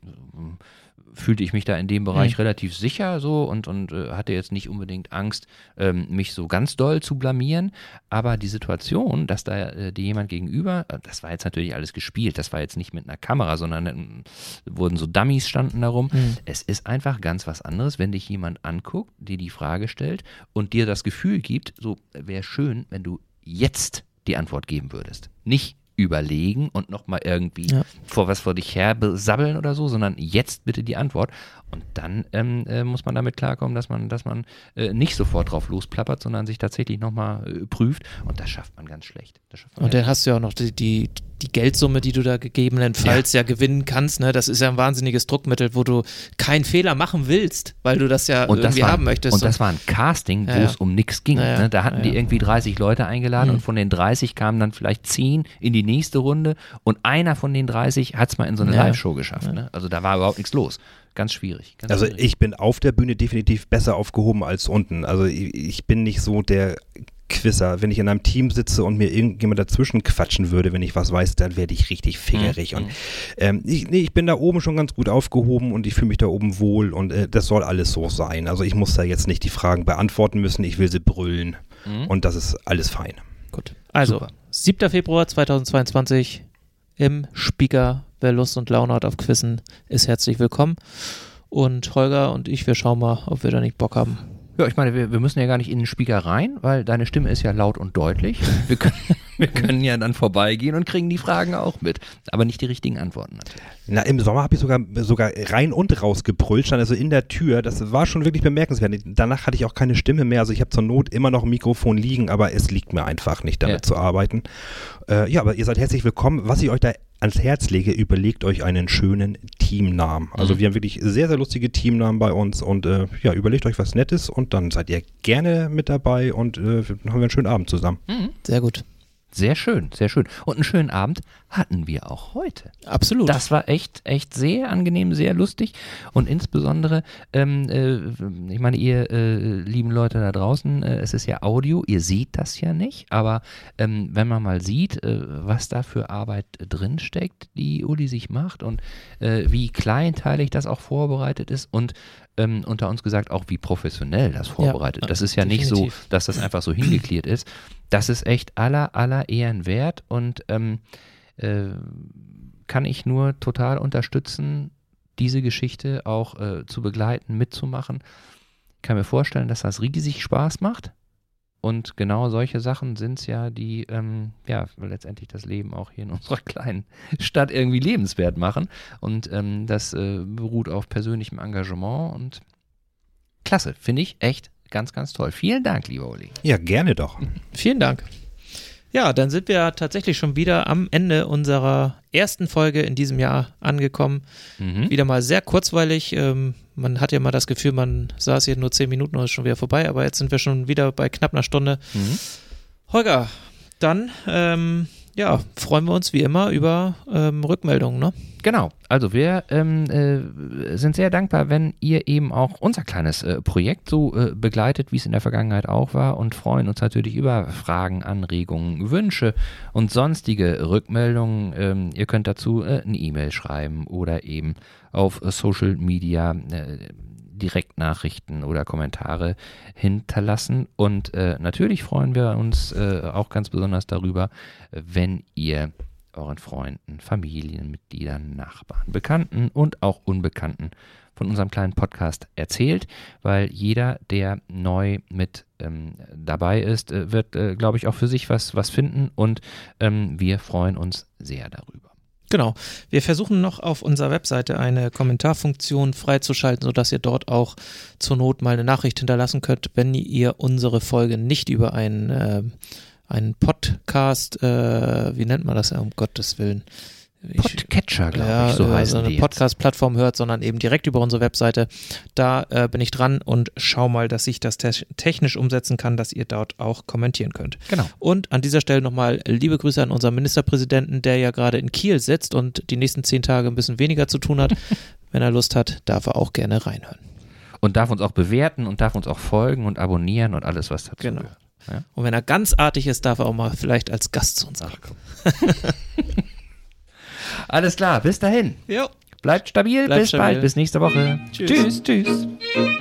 fühlte ich mich da in dem Bereich mhm. relativ sicher so und, und äh, hatte jetzt nicht unbedingt Angst, ähm, mich so ganz doll zu blamieren. Aber die Situation, dass da äh, dir jemand gegenüber, äh, das war jetzt natürlich alles gespielt, das war jetzt nicht mit einer Kamera, sondern äh, wurden so Dummies standen darum. Mhm. Es ist einfach ganz was anderes, wenn dich jemand anguckt, dir die Frage stellt und dir das Gefühl gibt, so wäre schön, wenn du jetzt die Antwort geben würdest. Nicht überlegen und nochmal irgendwie ja. vor was vor dich her sabbeln oder so, sondern jetzt bitte die Antwort. Und dann ähm, äh, muss man damit klarkommen, dass man, dass man äh, nicht sofort drauf losplappert, sondern sich tatsächlich nochmal äh, prüft. Und das schafft man ganz schlecht. Man und dann hast du ja auch noch die, die, die Geldsumme, die du da gegebenenfalls ja. ja. gewinnen kannst. Ne? Das ist ja ein wahnsinniges Druckmittel, wo du keinen Fehler machen willst, weil du das ja und irgendwie war, haben möchtest. Und das war ein Casting, wo ja, es um nichts ging. Ne? Da hatten die irgendwie 30 Leute eingeladen mhm. und von den 30 kamen dann vielleicht 10 in die nächste Runde und einer von den 30 hat es mal in so eine Live-Show geschafft. Ne? Also da war überhaupt nichts los ganz schwierig. Ganz also schwierig. ich bin auf der Bühne definitiv besser aufgehoben als unten. Also ich, ich bin nicht so der Quizzer. Wenn ich in einem Team sitze und mir irgendjemand dazwischen quatschen würde, wenn ich was weiß, dann werde ich richtig fingerig. Mhm. Und ähm, ich, nee, ich bin da oben schon ganz gut aufgehoben und ich fühle mich da oben wohl und äh, das soll alles so sein. Also ich muss da jetzt nicht die Fragen beantworten müssen, ich will sie brüllen mhm. und das ist alles fein. Gut. Also, Super. 7. Februar 2022 im Speaker. Wer Lust und Laune hat auf Quizzen, ist herzlich willkommen. Und Holger und ich, wir schauen mal, ob wir da nicht Bock haben. Ja, ich meine, wir, wir müssen ja gar nicht in den Speaker rein, weil deine Stimme ist ja laut und deutlich. Wir können, wir können ja dann vorbeigehen und kriegen die Fragen auch mit. Aber nicht die richtigen Antworten natürlich. Na, im Sommer habe ich sogar, sogar rein und raus gebrüllt, stand also in der Tür. Das war schon wirklich bemerkenswert. Danach hatte ich auch keine Stimme mehr. Also ich habe zur Not immer noch ein Mikrofon liegen, aber es liegt mir einfach nicht, damit ja. zu arbeiten. Äh, ja, aber ihr seid herzlich willkommen. Was ich euch da ans Herz lege, überlegt euch einen schönen Teamnamen. Also mhm. wir haben wirklich sehr, sehr lustige Teamnamen bei uns und äh, ja, überlegt euch was Nettes und dann seid ihr gerne mit dabei und äh, haben wir einen schönen Abend zusammen. Mhm. Sehr gut. Sehr schön, sehr schön. Und einen schönen Abend hatten wir auch heute. Absolut. Das war echt, echt sehr angenehm, sehr lustig. Und insbesondere, ähm, äh, ich meine, ihr äh, lieben Leute da draußen, äh, es ist ja Audio, ihr seht das ja nicht, aber ähm, wenn man mal sieht, äh, was da für Arbeit drinsteckt, die Uli sich macht und äh, wie kleinteilig das auch vorbereitet ist und ähm, unter uns gesagt auch, wie professionell das vorbereitet. Ja, das ist ja definitiv. nicht so, dass das einfach so hingeklärt ist. Das ist echt aller, aller Ehren wert und ähm, äh, kann ich nur total unterstützen, diese Geschichte auch äh, zu begleiten, mitzumachen. Ich kann mir vorstellen, dass das riesig Spaß macht. Und genau solche Sachen sind es ja, die ähm, ja letztendlich das Leben auch hier in unserer kleinen Stadt irgendwie lebenswert machen. Und ähm, das äh, beruht auf persönlichem Engagement und klasse, finde ich echt ganz, ganz toll. Vielen Dank, lieber Uli. Ja, gerne doch. Vielen Dank. Ja, dann sind wir tatsächlich schon wieder am Ende unserer ersten Folge in diesem Jahr angekommen. Mhm. Wieder mal sehr kurzweilig. Ähm, man hat ja mal das Gefühl, man saß hier nur zehn Minuten und ist schon wieder vorbei, aber jetzt sind wir schon wieder bei knapp einer Stunde. Mhm. Holger, dann ähm, ja, freuen wir uns wie immer über ähm, Rückmeldungen, ne? Genau, also wir ähm, äh, sind sehr dankbar, wenn ihr eben auch unser kleines äh, Projekt so äh, begleitet, wie es in der Vergangenheit auch war und freuen uns natürlich über Fragen, Anregungen, Wünsche und sonstige Rückmeldungen. Ähm, ihr könnt dazu äh, eine E-Mail schreiben oder eben auf Social Media äh, Direktnachrichten oder Kommentare hinterlassen. Und äh, natürlich freuen wir uns äh, auch ganz besonders darüber, wenn ihr euren Freunden, Familienmitgliedern, Nachbarn, Bekannten und auch Unbekannten von unserem kleinen Podcast erzählt, weil jeder, der neu mit ähm, dabei ist, äh, wird, äh, glaube ich, auch für sich was, was finden und ähm, wir freuen uns sehr darüber. Genau. Wir versuchen noch auf unserer Webseite eine Kommentarfunktion freizuschalten, sodass ihr dort auch zur Not mal eine Nachricht hinterlassen könnt, wenn ihr unsere Folge nicht über einen, äh, einen Podcast, äh, wie nennt man das, um Gottes Willen, Podcatcher, glaube ja, ich, so heißt also eine Podcast-Plattform hört, sondern eben direkt über unsere Webseite. Da äh, bin ich dran und schau mal, dass ich das te technisch umsetzen kann, dass ihr dort auch kommentieren könnt. Genau. Und an dieser Stelle nochmal liebe Grüße an unseren Ministerpräsidenten, der ja gerade in Kiel sitzt und die nächsten zehn Tage ein bisschen weniger zu tun hat. Wenn er Lust hat, darf er auch gerne reinhören. Und darf uns auch bewerten und darf uns auch folgen und abonnieren und alles, was dazu genau. gehört. Ja? Und wenn er ganz artig ist, darf er auch mal vielleicht als Gast zu uns kommen. Alles klar, bis dahin. Jo. Bleibt stabil, Bleibt bis stabil. bald, bis nächste Woche. Tschüss. tschüss. tschüss.